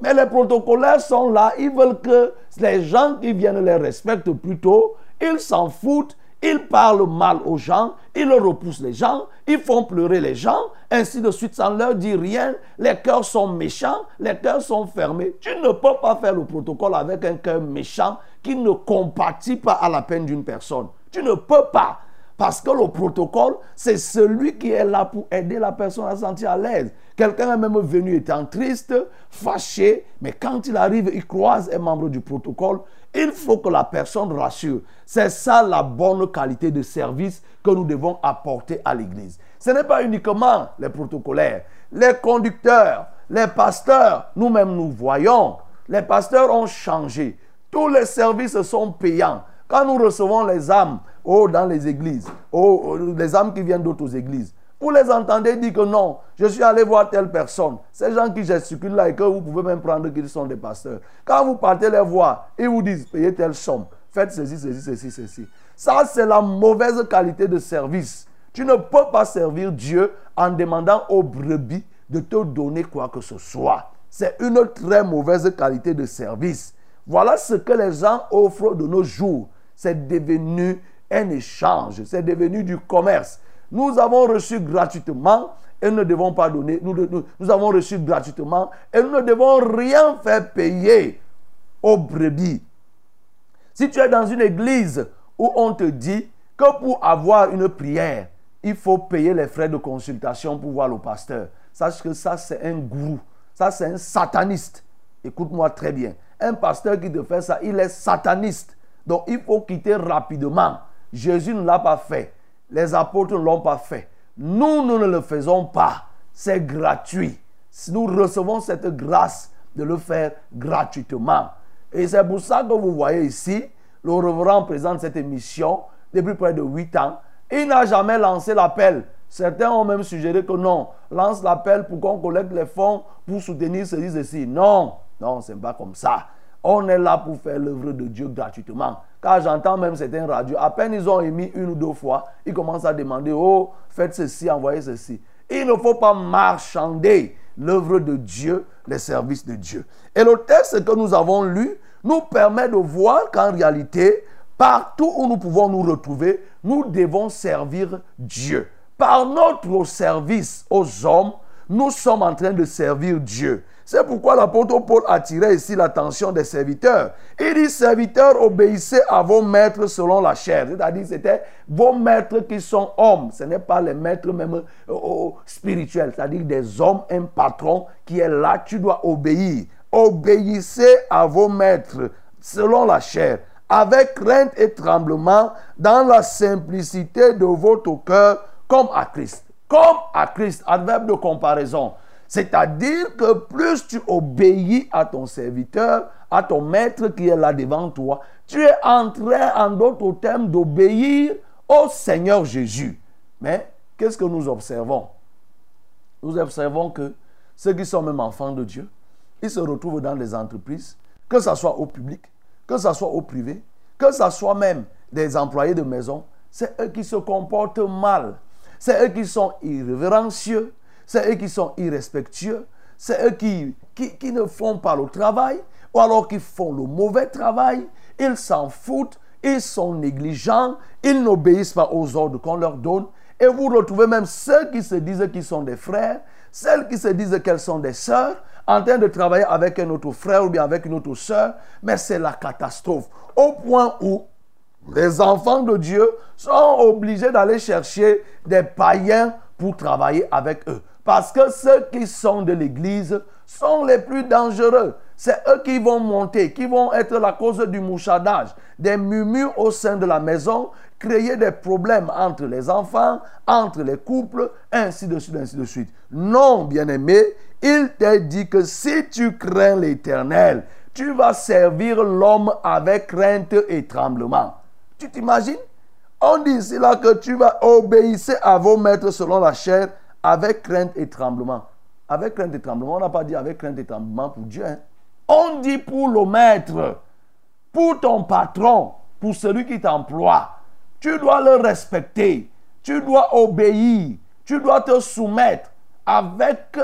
Mais les protocolaires sont là, ils veulent que les gens qui viennent les respectent plutôt. Ils s'en foutent, ils parlent mal aux gens, ils repoussent les gens, ils font pleurer les gens, ainsi de suite, sans leur dire rien. Les cœurs sont méchants, les cœurs sont fermés. Tu ne peux pas faire le protocole avec un cœur méchant qui ne compatit pas à la peine d'une personne. Tu ne peux pas. Parce que le protocole, c'est celui qui est là pour aider la personne à se sentir à l'aise. Quelqu'un est même venu étant triste, fâché, mais quand il arrive, il croise un membre du protocole, il faut que la personne rassure. C'est ça la bonne qualité de service que nous devons apporter à l'Église. Ce n'est pas uniquement les protocolaires, les conducteurs, les pasteurs, nous-mêmes nous voyons, les pasteurs ont changé. Tous les services sont payants. Quand nous recevons les âmes oh, dans les églises, oh, les âmes qui viennent d'autres églises, vous les entendez dire que non, je suis allé voir telle personne. Ces gens qui gesticulent là et que vous pouvez même prendre qu'ils sont des pasteurs. Quand vous partez les voir, ils vous disent payez telle somme, faites ceci, ceci, ceci, ceci. Ça, c'est la mauvaise qualité de service. Tu ne peux pas servir Dieu en demandant aux brebis de te donner quoi que ce soit. C'est une très mauvaise qualité de service. Voilà ce que les gens offrent de nos jours. C'est devenu un échange, c'est devenu du commerce. Nous avons reçu gratuitement et nous ne devons pas donner. Nous, avons reçu gratuitement et nous ne devons rien faire payer aux brebis. Si tu es dans une église où on te dit que pour avoir une prière, il faut payer les frais de consultation pour voir le pasteur. Sache que ça, c'est un gourou. Ça, c'est un sataniste. Écoute-moi très bien. Un pasteur qui te fait ça, il est sataniste. Donc, il faut quitter rapidement. Jésus ne l'a pas fait. Les apôtres ne l'ont pas fait. Nous, nous ne le faisons pas. C'est gratuit. Nous recevons cette grâce de le faire gratuitement. Et c'est pour ça que vous voyez ici, le reverend présente cette émission depuis près de 8 ans. Il n'a jamais lancé l'appel. Certains ont même suggéré que non, lance l'appel pour qu'on collecte les fonds pour soutenir ceci. Non, non, ce n'est pas comme ça. On est là pour faire l'œuvre de Dieu gratuitement. Car j'entends même certains radios, à peine ils ont émis une ou deux fois, ils commencent à demander, oh, faites ceci, envoyez ceci. Il ne faut pas marchander l'œuvre de Dieu, les services de Dieu. Et le texte que nous avons lu nous permet de voir qu'en réalité, partout où nous pouvons nous retrouver, nous devons servir Dieu. Par notre service aux hommes, nous sommes en train de servir Dieu. C'est pourquoi l'apôtre Paul attirait ici l'attention des serviteurs. Il dit, serviteurs, obéissez à vos maîtres selon la chair. C'est-à-dire, c'était vos maîtres qui sont hommes. Ce n'est pas les maîtres même euh, spirituels. C'est-à-dire des hommes, un patron qui est là, tu dois obéir. Obéissez à vos maîtres selon la chair, avec crainte et tremblement, dans la simplicité de votre cœur, comme à Christ. Comme à Christ, adverbe de comparaison. C'est-à-dire que plus tu obéis à ton serviteur, à ton maître qui est là devant toi, tu es en en d'autres termes, d'obéir au Seigneur Jésus. Mais qu'est-ce que nous observons? Nous observons que ceux qui sont même enfants de Dieu, ils se retrouvent dans les entreprises, que ce soit au public, que ce soit au privé, que ce soit même des employés de maison, c'est eux qui se comportent mal. C'est eux qui sont irrévérencieux, c'est eux qui sont irrespectueux, c'est eux qui, ne font pas le travail, ou alors qui font le mauvais travail, ils s'en foutent, ils sont négligents, ils n'obéissent pas aux ordres qu'on leur donne, Et vous retrouvez même ceux qui se disent qu'ils sont des frères, celles qui se disent qu'elles sont des sœurs, en train de travailler avec un autre frère ou bien avec une autre sœur, mais c'est la catastrophe. Au point où les enfants de Dieu sont obligés d'aller chercher des païens pour travailler avec eux. Parce que ceux qui sont de l'Église sont les plus dangereux. C'est eux qui vont monter, qui vont être la cause du mouchardage, des murmures au sein de la maison, créer des problèmes entre les enfants, entre les couples, ainsi de suite, ainsi de suite. Non, bien-aimé, il t'a dit que si tu crains l'Éternel, tu vas servir l'homme avec crainte et tremblement. Tu t'imagines? On dit ici là que tu vas obéir à vos maîtres selon la chair avec crainte et tremblement. Avec crainte et tremblement, on n'a pas dit avec crainte et tremblement pour Dieu. hein. On dit pour le maître, pour ton patron, pour celui qui t'emploie. Tu dois le respecter. Tu dois obéir. Tu dois te soumettre avec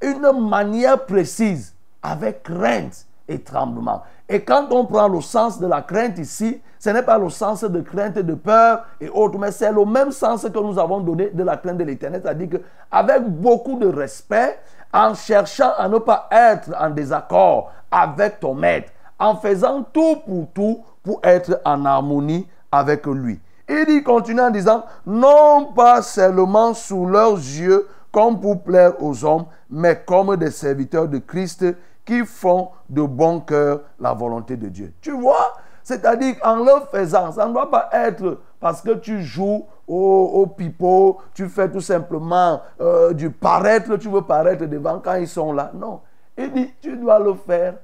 une manière précise, avec crainte et tremblement. Et quand on prend le sens de la crainte ici, ce n'est pas le sens de crainte, de peur et autres, mais c'est le même sens que nous avons donné de la crainte de l'éternel, c'est-à-dire qu'avec beaucoup de respect, en cherchant à ne pas être en désaccord avec ton maître, en faisant tout pour tout pour être en harmonie avec lui. Il continue en disant, non pas seulement sous leurs yeux comme pour plaire aux hommes, mais comme des serviteurs de Christ qui font de bon cœur la volonté de Dieu. Tu vois? C'est-à-dire qu'en le faisant, ça ne doit pas être parce que tu joues au, au pipeau, tu fais tout simplement euh, du paraître, tu veux paraître devant quand ils sont là. Non. Il dit, tu dois le faire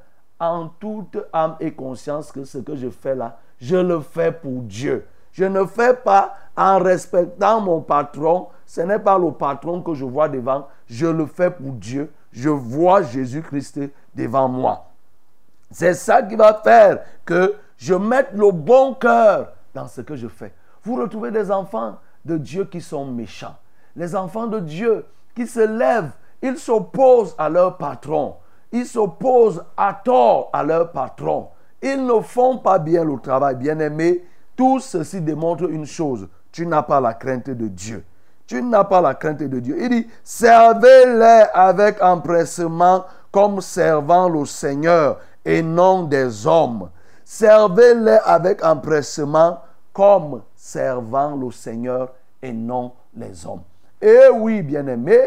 en toute âme et conscience que ce que je fais là, je le fais pour Dieu. Je ne fais pas en respectant mon patron. Ce n'est pas le patron que je vois devant. Je le fais pour Dieu. Je vois Jésus-Christ devant moi. C'est ça qui va faire que je mette le bon cœur dans ce que je fais. Vous retrouvez des enfants de Dieu qui sont méchants. Les enfants de Dieu qui se lèvent, ils s'opposent à leur patron. Ils s'opposent à tort à leur patron. Ils ne font pas bien le travail. Bien-aimé, tout ceci démontre une chose. Tu n'as pas la crainte de Dieu. Tu n'as pas la crainte de Dieu. Il dit, servez-les avec empressement comme servant le Seigneur et non des hommes. Servez-les avec empressement comme servant le Seigneur et non les hommes. Et oui, bien-aimé,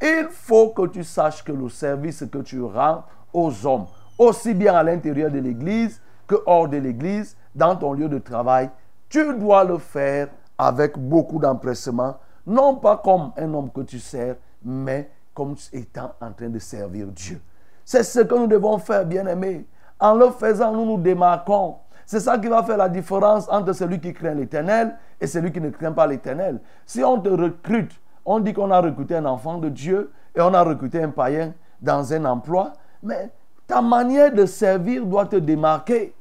il faut que tu saches que le service que tu rends aux hommes, aussi bien à l'intérieur de l'Église que hors de l'Église, dans ton lieu de travail, tu dois le faire avec beaucoup d'empressement, non pas comme un homme que tu sers, mais comme étant en train de servir Dieu. C'est ce que nous devons faire, bien-aimés. En le faisant, nous nous démarquons. C'est ça qui va faire la différence entre celui qui craint l'éternel et celui qui ne craint pas l'éternel. Si on te recrute, on dit qu'on a recruté un enfant de Dieu et on a recruté un païen dans un emploi, mais ta manière de servir doit te démarquer.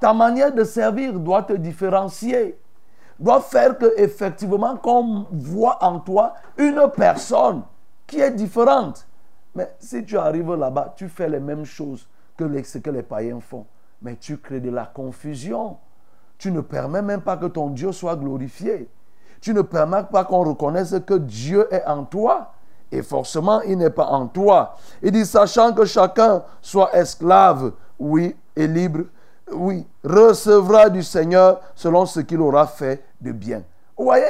Ta manière de servir doit te différencier. Doit faire que effectivement qu'on voit en toi une personne qui est différente. Mais si tu arrives là-bas, tu fais les mêmes choses que les- ce que les païens font. Mais tu crées de la confusion. Tu ne permets même pas que ton Dieu soit glorifié. Tu ne permets pas qu'on reconnaisse que Dieu est en toi. Et forcément, il n'est pas en toi. Il dit, sachant que chacun soit esclave, oui, et libre, oui, recevra du Seigneur selon ce qu'il aura fait de bien. Vous voyez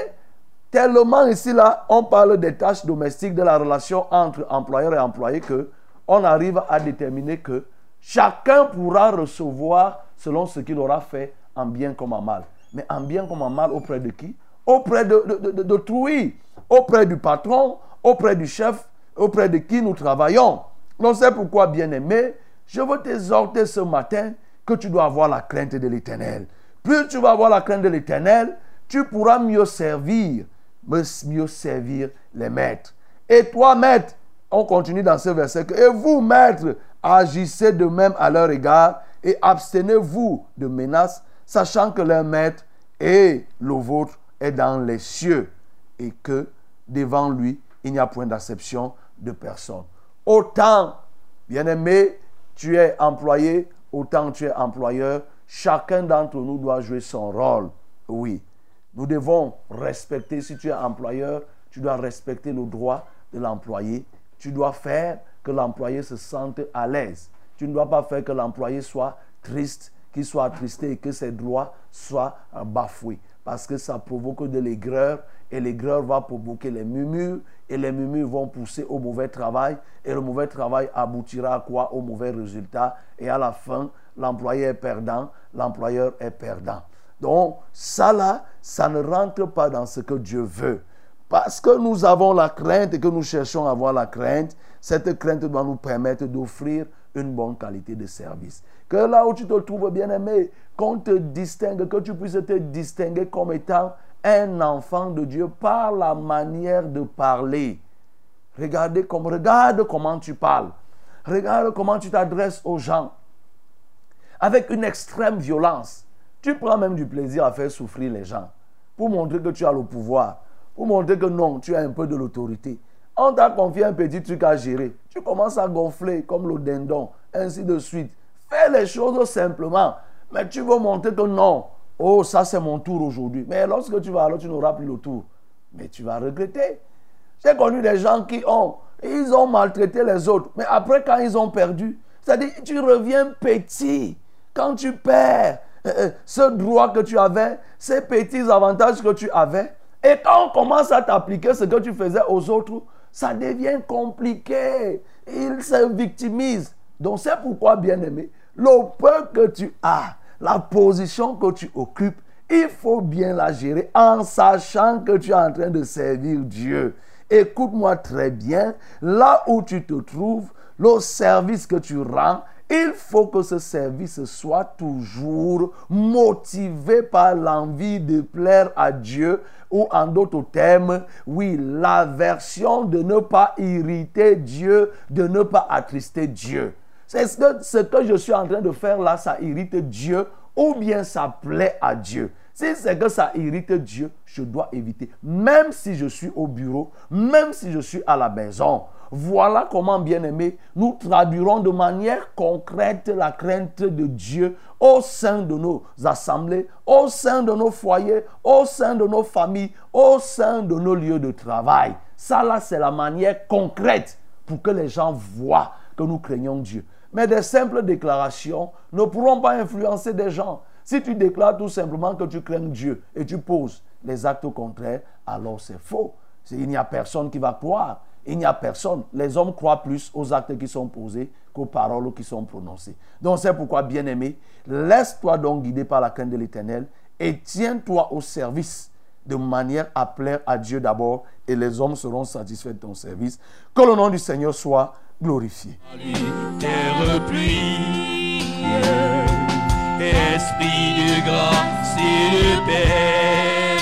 Tellement ici, là, on parle des tâches domestiques, de la relation entre employeur et employé, que on arrive à déterminer que chacun pourra recevoir selon ce qu'il aura fait en bien comme en mal. Mais en bien comme en mal auprès de qui? Auprès de, de, auprès du patron, auprès du chef, auprès de qui nous travaillons. Donc c'est pourquoi, bien-aimé, je veux t'exhorter ce matin que tu dois avoir la crainte de l'éternel. Plus tu vas avoir la crainte de l'éternel, tu pourras mieux servir, mieux servir les maîtres. Et toi, maître, on continue dans ce verset, et vous, maîtres, agissez de même à leur égard et abstenez-vous de menaces, sachant que leur maître et le vôtre est dans les cieux et que devant lui, il n'y a point d'acception de personne. Autant, bien-aimé, tu es employé, autant tu es employeur, chacun d'entre nous doit jouer son rôle. Oui. Nous devons respecter, si tu es employeur, tu dois respecter le droit de l'employé. Tu dois faire que l'employé se sente à l'aise. Tu ne dois pas faire que l'employé soit triste, qu'il soit attristé et que ses droits soient euh, bafoués. Parce que ça provoque de l'aigreur et l'aigreur va provoquer les murmures et les murmures vont pousser au mauvais travail et le mauvais travail aboutira à quoi? Au mauvais résultat et à la fin, l'employé est perdant, l'employeur est perdant. Donc ça là, ça ne rentre pas dans ce que Dieu veut. Parce que nous avons la crainte et que nous cherchons à avoir la crainte, cette crainte doit nous permettre d'offrir une bonne qualité de service. Que là où tu te trouves bien aimé, qu'on te distingue, que tu puisses te distinguer comme étant un enfant de Dieu par la manière de parler. Regardez comme, regarde comment tu parles. Regarde comment tu t'adresses aux gens. Avec une extrême violence. Tu prends même du plaisir à faire souffrir les gens. Pour montrer que tu as le pouvoir. Pour montrer que non, tu as un peu de l'autorité. On t'a confié un petit truc à gérer. Tu commences à gonfler comme le dindon, ainsi de suite. Fais les choses simplement. Mais tu veux montrer que non. Oh, ça c'est mon tour aujourd'hui. Mais lorsque tu vas alors, tu n'auras plus le tour. Mais tu vas regretter. J'ai connu des gens qui ont, ils ont maltraité les autres. Mais après, quand ils ont perdu, c'est-à-dire, tu reviens petit. Quand tu perds euh, euh, ce droit que tu avais, ces petits avantages que tu avais, et quand on commence à t'appliquer ce que tu faisais aux autres, ça devient compliqué. Ils se victimisent. Donc c'est pourquoi, bien-aimé, le peu que tu as, la position que tu occupes, il faut bien la gérer en sachant que tu es en train de servir Dieu. Écoute-moi très bien, là où tu te trouves, le service que tu rends, il faut que ce service soit toujours motivé par l'envie de plaire à Dieu ou en d'autres termes, oui, l'aversion de ne pas irriter Dieu, de ne pas attrister Dieu. C'est ce que, ce que je suis en train de faire là, ça irrite Dieu ou bien ça plaît à Dieu. Si c'est que ça irrite Dieu, je dois éviter. Même si je suis au bureau, même si je suis à la maison. Voilà comment, bien aimé, nous traduirons de manière concrète la crainte de Dieu au sein de nos assemblées, au sein de nos foyers, au sein de nos familles, au sein de nos lieux de travail. Ça, là, c'est la manière concrète pour que les gens voient que nous craignons Dieu. Mais des simples déclarations ne pourront pas influencer des gens. Si tu déclares tout simplement que tu crains Dieu et tu poses les actes contraires, alors c'est faux. Il n'y a personne qui va croire il n'y a personne. Les hommes croient plus aux actes qui sont posés qu'aux paroles qui sont prononcées. Donc c'est pourquoi, bien-aimé, laisse-toi donc guider par la crainte de l'Éternel et tiens-toi au service de manière à plaire à Dieu d'abord et les hommes seront satisfaits de ton service. Que le nom du Seigneur soit glorifié. esprit de grâce et de paix,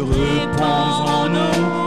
repose en nous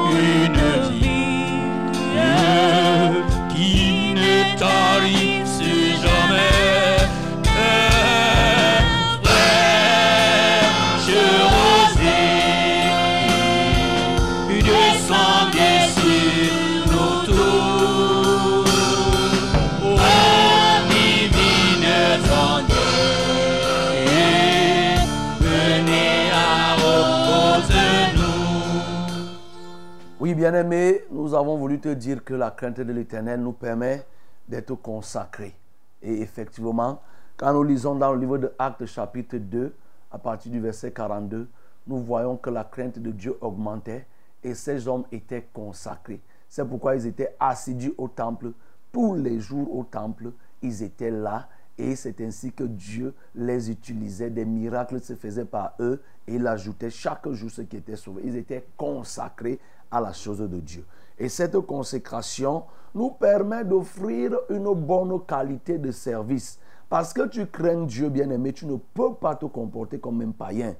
bien-aimé, nous avons voulu te dire que la crainte de l'Éternel nous permet d'être consacrés. Et effectivement, quand nous lisons dans le livre de Actes chapitre 2, à partir du verset 42, nous voyons que la crainte de Dieu augmentait et ces hommes étaient consacrés. C'est pourquoi ils étaient assidus au temple. Tous les jours au temple, ils étaient là et c'est ainsi que Dieu les utilisait. Des miracles se faisaient par eux et il ajoutait chaque jour ce qui était sauvé. Ils étaient consacrés à la chose de Dieu. Et cette consécration nous permet d'offrir une bonne qualité de service. Parce que tu crains Dieu, bien-aimé, tu ne peux pas te comporter comme un païen.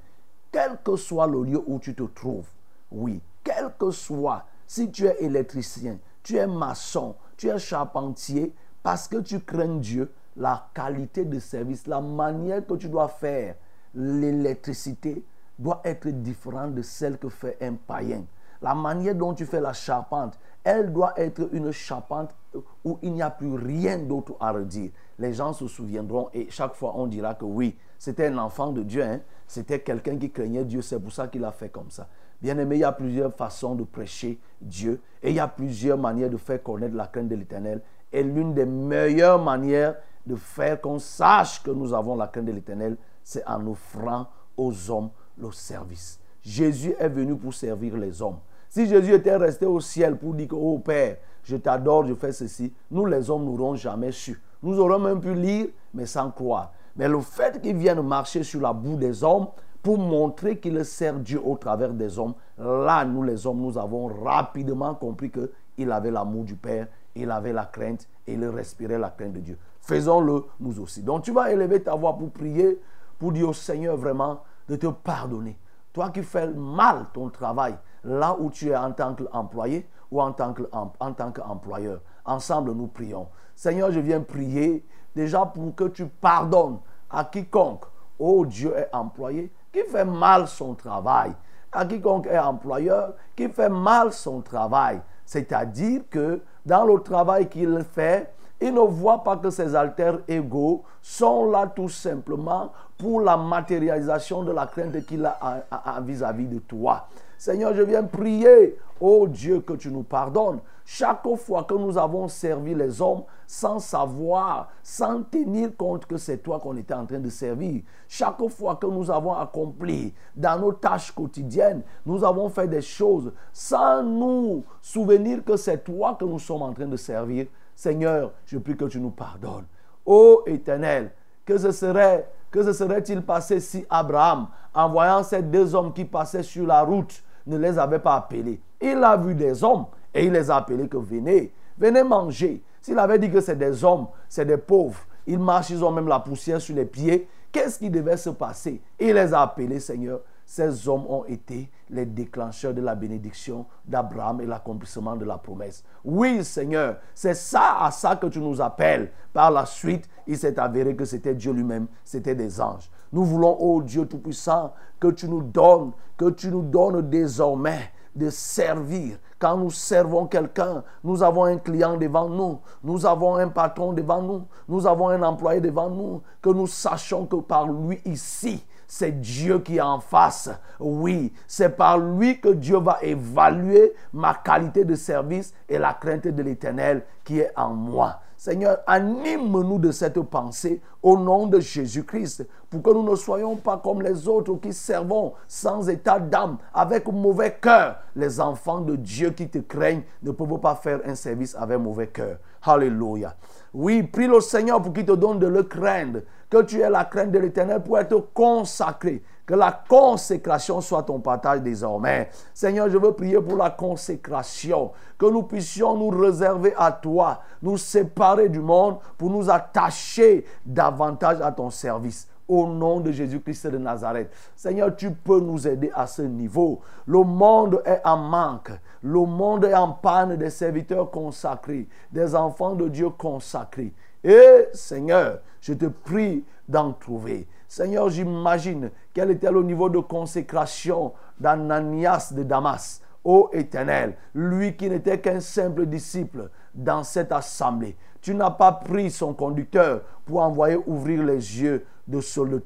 Quel que soit le lieu où tu te trouves. Oui, quel que soit, si tu es électricien, tu es maçon, tu es charpentier, parce que tu crains Dieu, la qualité de service, la manière que tu dois faire l'électricité doit être différente de celle que fait un païen. La manière dont tu fais la charpente, elle doit être une charpente où il n'y a plus rien d'autre à redire. Les gens se souviendront et chaque fois on dira que oui, c'était un enfant de Dieu, hein. c'était quelqu'un qui craignait Dieu, c'est pour ça qu'il a fait comme ça. Bien aimé, il y a plusieurs façons de prêcher Dieu et il y a plusieurs manières de faire connaître la crainte de l'Éternel. Et l'une des meilleures manières de faire qu'on sache que nous avons la crainte de l'Éternel, c'est en offrant aux hommes le service. Jésus est venu pour servir les hommes. Si Jésus était resté au ciel pour dire que, oh Père, je t'adore, je fais ceci, nous les hommes n'aurons jamais su. Nous aurons même pu lire, mais sans croire. Mais le fait qu'il vienne marcher sur la boue des hommes pour montrer qu'il sert Dieu au travers des hommes, là, nous les hommes, nous avons rapidement compris qu'il avait l'amour du Père, il avait la crainte et il respirait la crainte de Dieu. Faisons-le nous aussi. Donc tu vas élever ta voix pour prier, pour dire au Seigneur vraiment de te pardonner. Toi qui fais mal ton travail, là où tu es en tant qu'employé ou en tant qu'employeur. Ensemble, nous prions. Seigneur, je viens prier déjà pour que tu pardonnes à quiconque, oh Dieu, est employé, qui fait mal son travail. À quiconque est employeur, qui fait mal son travail. C'est-à-dire que dans le travail qu'il fait, il ne voit pas que ses alters égaux sont là tout simplement pour la matérialisation de la crainte qu'il a vis-à-vis de toi. Seigneur, je viens prier, oh Dieu, que tu nous pardonnes. Chaque fois que nous avons servi les hommes sans savoir, sans tenir compte que c'est toi qu'on était en train de servir, chaque fois que nous avons accompli dans nos tâches quotidiennes, nous avons fait des choses sans nous souvenir que c'est toi que nous sommes en train de servir. Seigneur, je prie que tu nous pardonnes. Ô Éternel, que ce serait que se serait-il passé si Abraham, en voyant ces deux hommes qui passaient sur la route, ne les avait pas appelés Il a vu des hommes et il les a appelés que venez, venez manger. S'il avait dit que c'est des hommes, c'est des pauvres, ils marchent, ils ont même la poussière sur les pieds, qu'est-ce qui devait se passer? Il les a appelés, Seigneur. Ces hommes ont été les déclencheurs de la bénédiction d'Abraham et l'accomplissement de la promesse. Oui, Seigneur, c'est ça à ça que tu nous appelles. Par la suite, il s'est avéré que c'était Dieu lui-même, c'était des anges. Nous voulons, oh Dieu Tout-Puissant, que tu nous donnes, que tu nous donnes désormais de servir. Quand nous servons quelqu'un, nous avons un client devant nous, nous avons un patron devant nous, nous avons un employé devant nous, que nous sachions que par lui ici, c'est Dieu qui est en face. Oui, c'est par lui que Dieu va évaluer ma qualité de service et la crainte de l'éternel qui est en moi. Seigneur, anime-nous de cette pensée au nom de Jésus-Christ pour que nous ne soyons pas comme les autres qui servons sans état d'âme, avec mauvais cœur. Les enfants de Dieu qui te craignent ne peuvent pas faire un service avec mauvais cœur. Alléluia. Oui, prie le Seigneur pour qu'il te donne de le craindre que tu aies la crainte de l'éternel pour être consacré. Que la consécration soit ton partage désormais. Seigneur, je veux prier pour la consécration. Que nous puissions nous réserver à toi, nous séparer du monde pour nous attacher davantage à ton service au nom de Jésus-Christ de Nazareth. Seigneur, tu peux nous aider à ce niveau. Le monde est en manque. Le monde est en panne des serviteurs consacrés, des enfants de Dieu consacrés. Et Seigneur, je te prie d'en trouver. Seigneur, j'imagine quel était le niveau de consécration d'Ananias de Damas. Ô Éternel, lui qui n'était qu'un simple disciple dans cette assemblée, tu n'as pas pris son conducteur pour envoyer ouvrir les yeux de Saul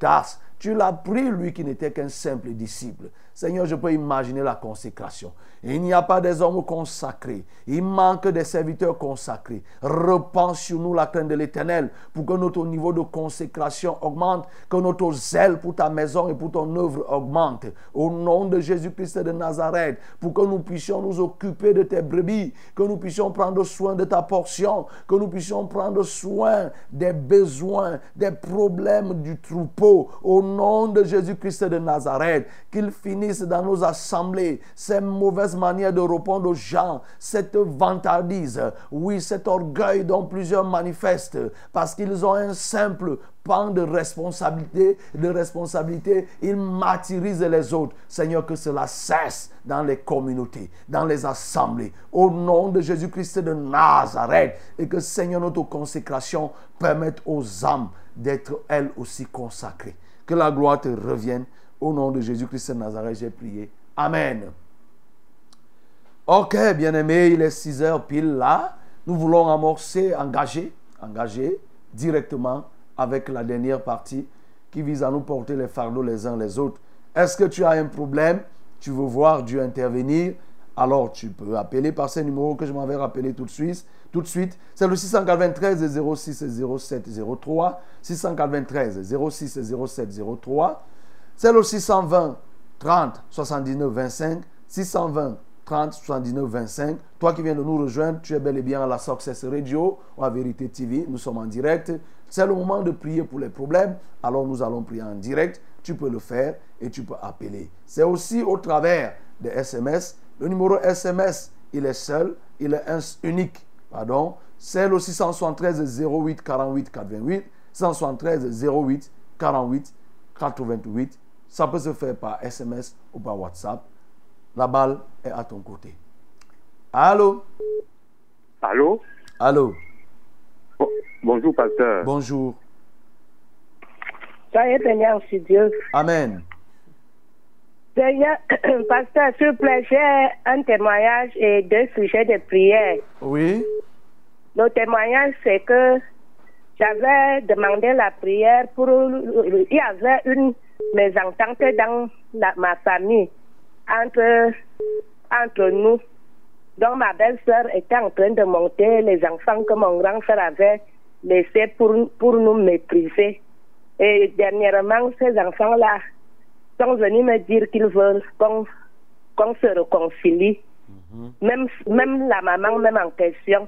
Tu l'as pris, lui qui n'était qu'un simple disciple. Seigneur, je peux imaginer la consécration. Il n'y a pas des hommes consacrés. Il manque des serviteurs consacrés. Repense sur nous la crainte de l'éternel pour que notre niveau de consécration augmente, que notre zèle pour ta maison et pour ton œuvre augmente. Au nom de Jésus-Christ de Nazareth, pour que nous puissions nous occuper de tes brebis, que nous puissions prendre soin de ta portion, que nous puissions prendre soin des besoins, des problèmes du troupeau. Au nom de Jésus-Christ de Nazareth, qu'il finisse dans nos assemblées ces mauvaises manière de répondre aux gens, cette vantardise, oui, cet orgueil dont plusieurs manifestent, parce qu'ils ont un simple pan de responsabilité, de responsabilité, ils martyrisent les autres. Seigneur, que cela cesse dans les communautés, dans les assemblées, au nom de Jésus-Christ de Nazareth, et que Seigneur, notre consécration permette aux âmes d'être elles aussi consacrées. Que la gloire te revienne. Au nom de Jésus-Christ de Nazareth, j'ai prié. Amen. Ok, bien-aimé, il est 6 heures pile là. nous voulons amorcer, engager, engager directement avec la dernière partie qui vise à nous porter les fardeaux les uns les autres. Est-ce que tu as un problème? Tu veux voir Dieu intervenir? Alors tu peux appeler par ces numéros que je m'avais rappelé tout de suite. Tout de suite, c'est le 693 06 07 03, 693 06 07 03. C'est le 620 30 79 25, 620 30 79 25. Toi qui viens de nous rejoindre, tu es bel et bien à la Success Radio ou à Vérité TV. Nous sommes en direct. C'est le moment de prier pour les problèmes. Alors nous allons prier en direct. Tu peux le faire et tu peux appeler. C'est aussi au travers des SMS. Le numéro SMS, il est seul, il est unique. Pardon. C'est le 673 08 48 88. 173 08 48 88. Ça peut se faire par SMS ou par WhatsApp. La balle est à ton côté. Allô? Allô? Allô? Bon- bonjour, pasteur. Bonjour. Soyez bénis aussi Dieu. Amen. Seigneur, pasteur, s'il vous plaît, j'ai un témoignage et deux sujets de prière. Oui? Le témoignage, c'est que j'avais demandé la prière pour... Il y avait une mésentente dans la- ma famille entre, entre nous. Donc ma belle-sœur était en train de monter les enfants que mon grand frère avait laissés pour, pour nous mépriser. Et dernièrement, ces enfants-là sont venus me dire qu'ils veulent qu'on qu'on se réconcilie. Même, même la maman, même en question.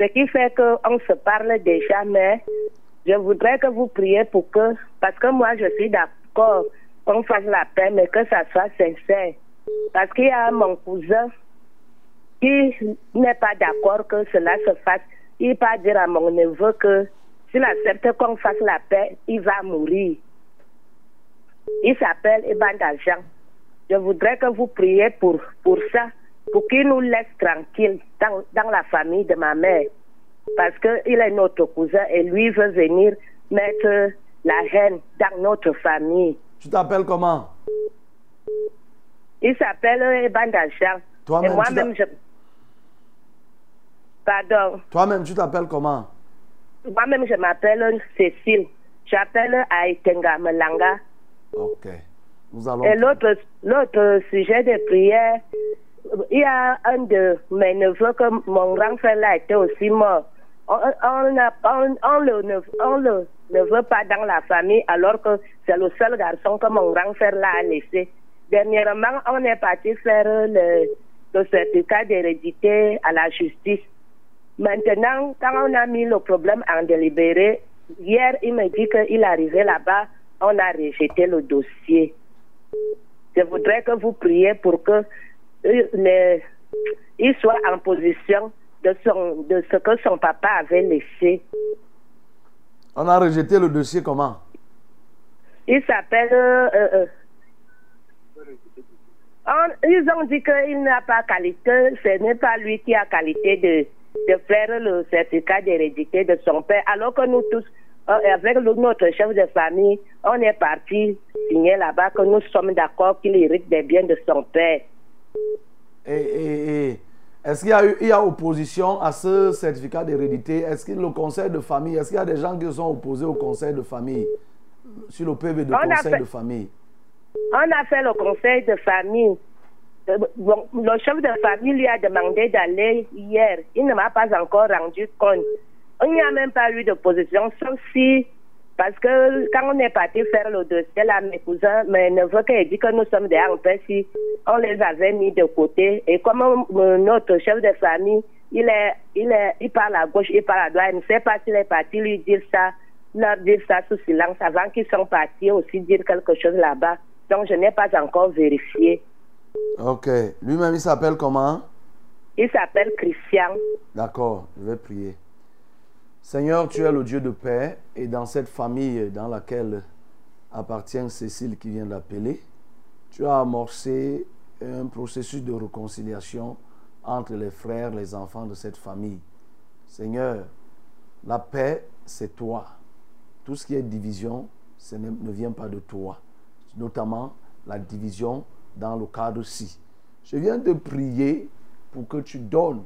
Ce qui fait qu'on se parle déjà, mais je voudrais que vous priez pour que, parce que moi je suis d'accord qu'on fasse la paix, mais que ça soit sincère. Parce qu'il y a mon cousin qui n'est pas d'accord que cela se fasse. Il va dire à mon neveu que s'il accepte qu'on fasse la paix, il va mourir. Il s'appelle Eban d'Argent. Je voudrais que vous priez pour, pour ça, pour qu'il nous laisse tranquilles dans, dans la famille de ma mère. Parce qu'il est notre cousin et lui veut venir mettre la haine dans notre famille. Tu t'appelles comment? Il s'appelle d'Argent. Toi-même, Et tu moi-même, je... Pardon. Toi-même, tu t'appelles comment? Moi-même, je m'appelle Cécile. J'appelle Aïtenga Melanga. Ok. Nous allons. Et l'autre, l'autre sujet de prière, il y a un de mes neveux que mon grand frère là était aussi mort. On, on, a- on, on le, on le ne veut pas dans la famille alors que c'est le seul garçon que mon grand frère là a laissé. Dernièrement, on est parti faire le, certificat d'hérédité à la justice. Maintenant, quand on a mis le problème en délibéré, hier, il me dit qu'il arrivait là-bas, on a rejeté le dossier. Je voudrais que vous priez pour que euh, soit en position de ce que son papa avait laissé. On a rejeté le dossier comment? Il s'appelle... euh, euh, on- ils ont dit qu'il n'a pas qualité, ce n'est pas lui qui a qualité de, de faire le certificat d'hérédité de son père, alors que nous tous, euh, avec notre chef de famille, on est parti signer là-bas que nous sommes d'accord qu'il hérite des biens de son père. Et, et- et est-ce qu'il y a, eu, il y a opposition à ce certificat d'hérédité? Est-ce que le conseil de famille, est-ce qu'il y a des gens qui sont opposés au conseil de famille? Sur le PV de On a conseil fait- de famille? On a fait le conseil de famille. Euh, bon, le chef de famille lui a demandé d'aller hier. Il ne m'a pas encore rendu compte. Il n'y a même pas eu d'opposition, sauf si, parce que quand on est parti faire le dossier, là, mes cousins, mes neveux, qui ont dit que nous sommes déjà en si on les avait mis de côté. Et comme euh, notre chef de famille, il, est, il, est, il parle à gauche, il parle à droite, il ne sait pas s'il est parti lui dire ça, leur dire ça sous silence avant qu'ils sont partis aussi dire quelque chose là-bas. Donc, je n'ai pas encore vérifié. Ok. Lui-même, il s'appelle comment? Il s'appelle Christian. D'accord, je vais prier. Seigneur, tu es le Dieu de paix et dans cette famille dans laquelle appartient Cécile qui vient d'appeler, tu as amorcé un processus de réconciliation entre les frères, les enfants de cette famille. Seigneur, la paix, c'est toi. Tout ce qui est division, ce ne, ne vient pas de toi. Notamment la division dans le cadre-ci. Je viens de prier pour que tu donnes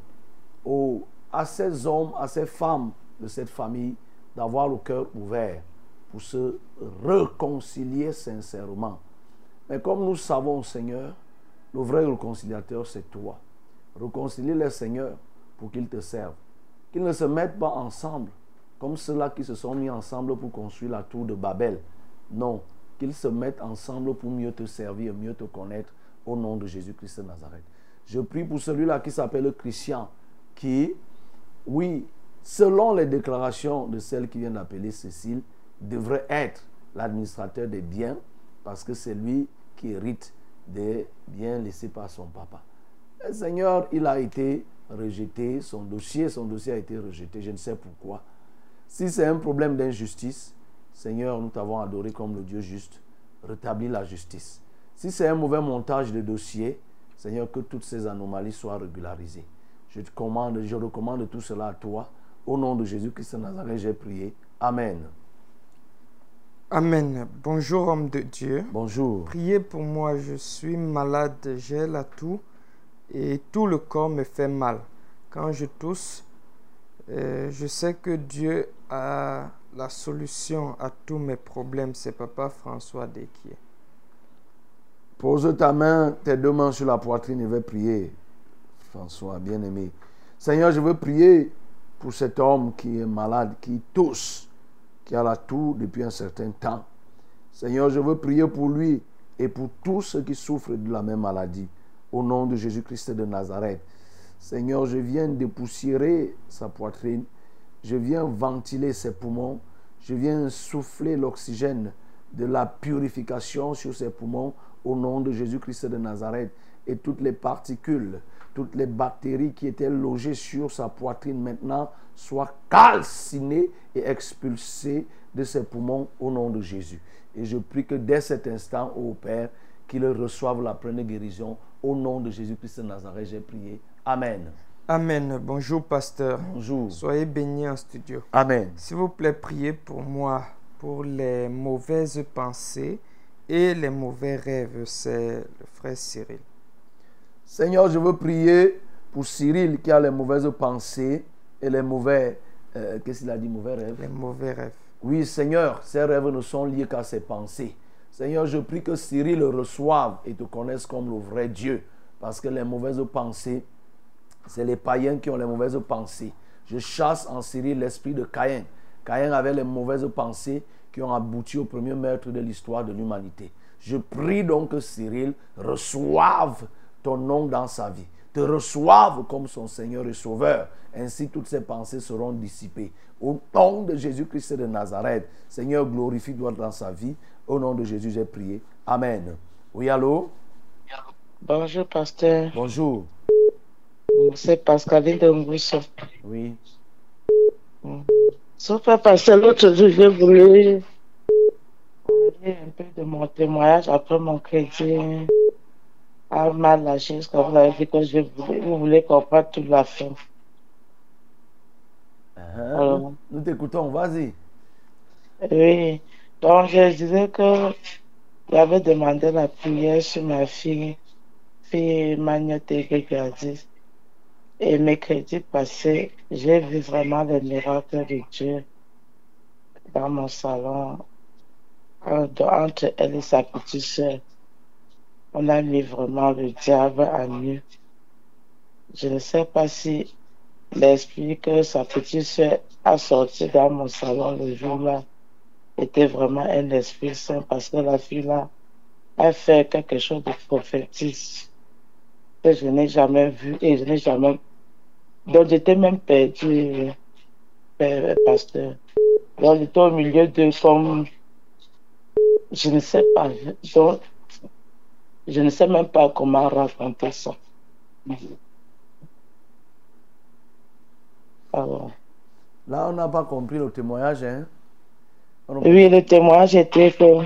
aux à ces hommes, à ces femmes de cette famille d'avoir le cœur ouvert pour se réconcilier sincèrement. Mais comme nous savons, Seigneur, le vrai réconciliateur, c'est toi. Réconcilie les Seigneur pour qu'ils te servent. Qu'ils ne se mettent pas ensemble comme ceux-là qui se sont mis ensemble pour construire la tour de Babel. Non, qu'ils se mettent ensemble pour mieux te servir, mieux te connaître au nom de Jésus-Christ de Nazareth. Je prie pour celui-là qui s'appelle Christian, qui, oui, selon les déclarations de celle qui vient d'appeler Cécile, devrait être l'administrateur des biens parce que c'est lui qui hérite des biens laissés par son papa. Seigneur, il a été rejeté, son dossier, son dossier a été rejeté, je ne sais pourquoi. Si c'est un problème d'injustice, Seigneur, nous t'avons adoré comme le Dieu juste, rétablis la justice. Si c'est un mauvais montage de dossier, Seigneur, que toutes ces anomalies soient régularisées. Je te commande, je recommande tout cela à toi. Au nom de Jésus-Christ de Nazareth, j'ai prié. Amen. Amen. Bonjour homme de Dieu. Bonjour. Priez pour moi, je suis malade, j'ai la toux et tout le corps me fait mal. Quand je tousse, euh, je sais que Dieu a la solution à tous mes problèmes. C'est Papa François Desquier. Pose ta main, tes deux mains sur la poitrine et vais prier. François, bien-aimé. Seigneur, je veux prier pour cet homme qui est malade, qui tousse, qui a la toux depuis un certain temps. Seigneur, je veux prier pour lui et pour tous ceux qui souffrent de la même maladie. Au nom de Jésus-Christ de Nazareth. Seigneur, je viens dépoussiérer sa poitrine. Je viens ventiler ses poumons. Je viens souffler l'oxygène de la purification sur ses poumons au nom de Jésus-Christ de Nazareth. Et toutes les particules, toutes les bactéries qui étaient logées sur sa poitrine maintenant soient calcinées et expulsées de ses poumons au nom de Jésus. Et je prie que dès cet instant, ô Père, qu'il reçoive la pleine guérison. Au nom de Jésus-Christ de Nazareth, j'ai prié. Amen. Amen. Bonjour, pasteur. Bonjour. Soyez bénis en studio. Amen. S'il vous plaît, priez pour moi, pour les mauvaises pensées et les mauvais rêves. C'est le frère Cyril. Seigneur, je veux prier pour Cyril qui a les mauvaises pensées et les mauvais. euh, Qu'est-ce qu'il a dit, mauvais rêves? Les mauvais rêves. Oui, Seigneur, ces rêves ne sont liés qu'à ses pensées. Seigneur, je prie que Cyril le reçoive et te connaisse comme le vrai Dieu. Parce que les mauvaises pensées, c'est les païens qui ont les mauvaises pensées. Je chasse en Cyril l'esprit de Caïn. Caïn avait les mauvaises pensées qui ont abouti au premier meurtre de l'histoire de l'humanité. Je prie donc que Cyril reçoive ton nom dans sa vie, te reçoive comme son Seigneur et Sauveur. Ainsi, toutes ses pensées seront dissipées. Au nom de Jésus-Christ de Nazareth, Seigneur, glorifie-toi dans sa vie. Au nom de Jésus, j'ai prié. Amen. Oui, allô? Bonjour, pasteur. Bonjour. C'est Pascaline de Mbousso. Oui. Sauf que pasteur, l'autre jour, j'ai voulu parler un peu de mon témoignage après mon crédit a mal lâché. Parce que vous avez dit que je voulais, vous voulez comprendre toute la fin. Alors, Nous t'écoutons, vas-y. Oui. Donc, je disais que j'avais demandé la prière sur ma fille, fille Magnoté Gradis. Et mercredi passé, j'ai vu vraiment le miracle de Dieu dans mon salon, entre elle et sa petite sœur. On a mis vraiment le diable à nu. Je ne sais pas si l'esprit que sa petite sœur a sorti dans mon salon le jour-là était vraiment un esprit saint parce que la fille-là a fait quelque chose de prophétique que je n'ai jamais vu et je n'ai jamais. Donc j'étais même perdu, père, pasteur. Donc j'étais au milieu de comme. Je ne sais pas. Donc je ne sais même pas comment raconter ça. Alors. Là, on n'a pas compris le témoignage. Hein? On Oui, le témoignage était que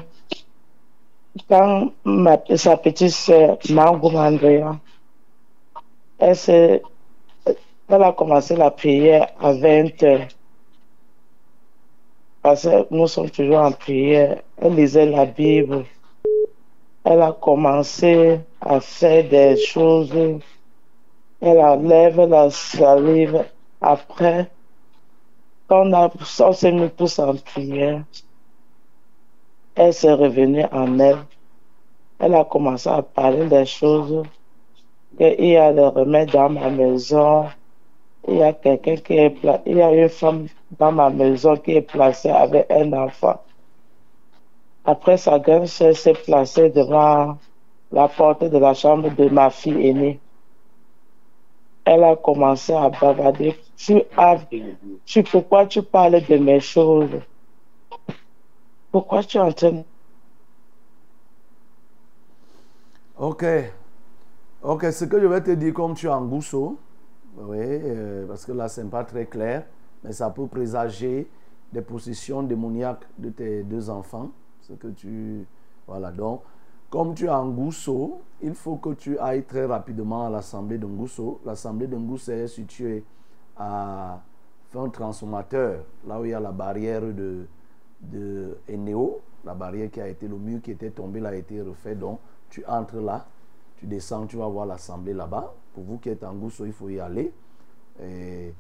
quand ma, sa petite sœur, Margot Andrea, elle, elle a commencé la prière à 20 heures. Parce que nous sommes toujours en prière. Elle lisait la Bible. Elle a commencé à faire des choses. Elle enlève la salive. Après, quand on, s'est mis tous en prière, elle s'est revenue en elle. Elle a commencé à parler des choses qu'il y a des remèdes dans ma maison. Il y a quelqu'un qui est il y a une femme dans ma maison qui est placée avec un enfant. Après, sa grande sœur s'est placée devant la porte de la chambre de ma fille aînée. Elle a commencé à bavarder. Tu as, tu, pourquoi tu parles de mes choses? Pourquoi tu es en train Ok. Ok, ce que je vais te dire, comme tu es en gousseau, oui, euh, parce que là, ce n'est pas très clair, mais ça peut présager des positions démoniaques de tes deux enfants. Ce que tu. Voilà, donc, comme tu es en gousseau, il faut que tu ailles très rapidement à l'assemblée de Ngousso. L'assemblée de Ngousso est située à fin transformateur, là où il y a la barrière de, de Eneo, la barrière qui a été, le mur qui était tombé, là a été refait. Donc, tu entres là, tu descends, tu vas voir l'assemblée là-bas. Pour vous qui êtes en Gousso, il faut y aller. Et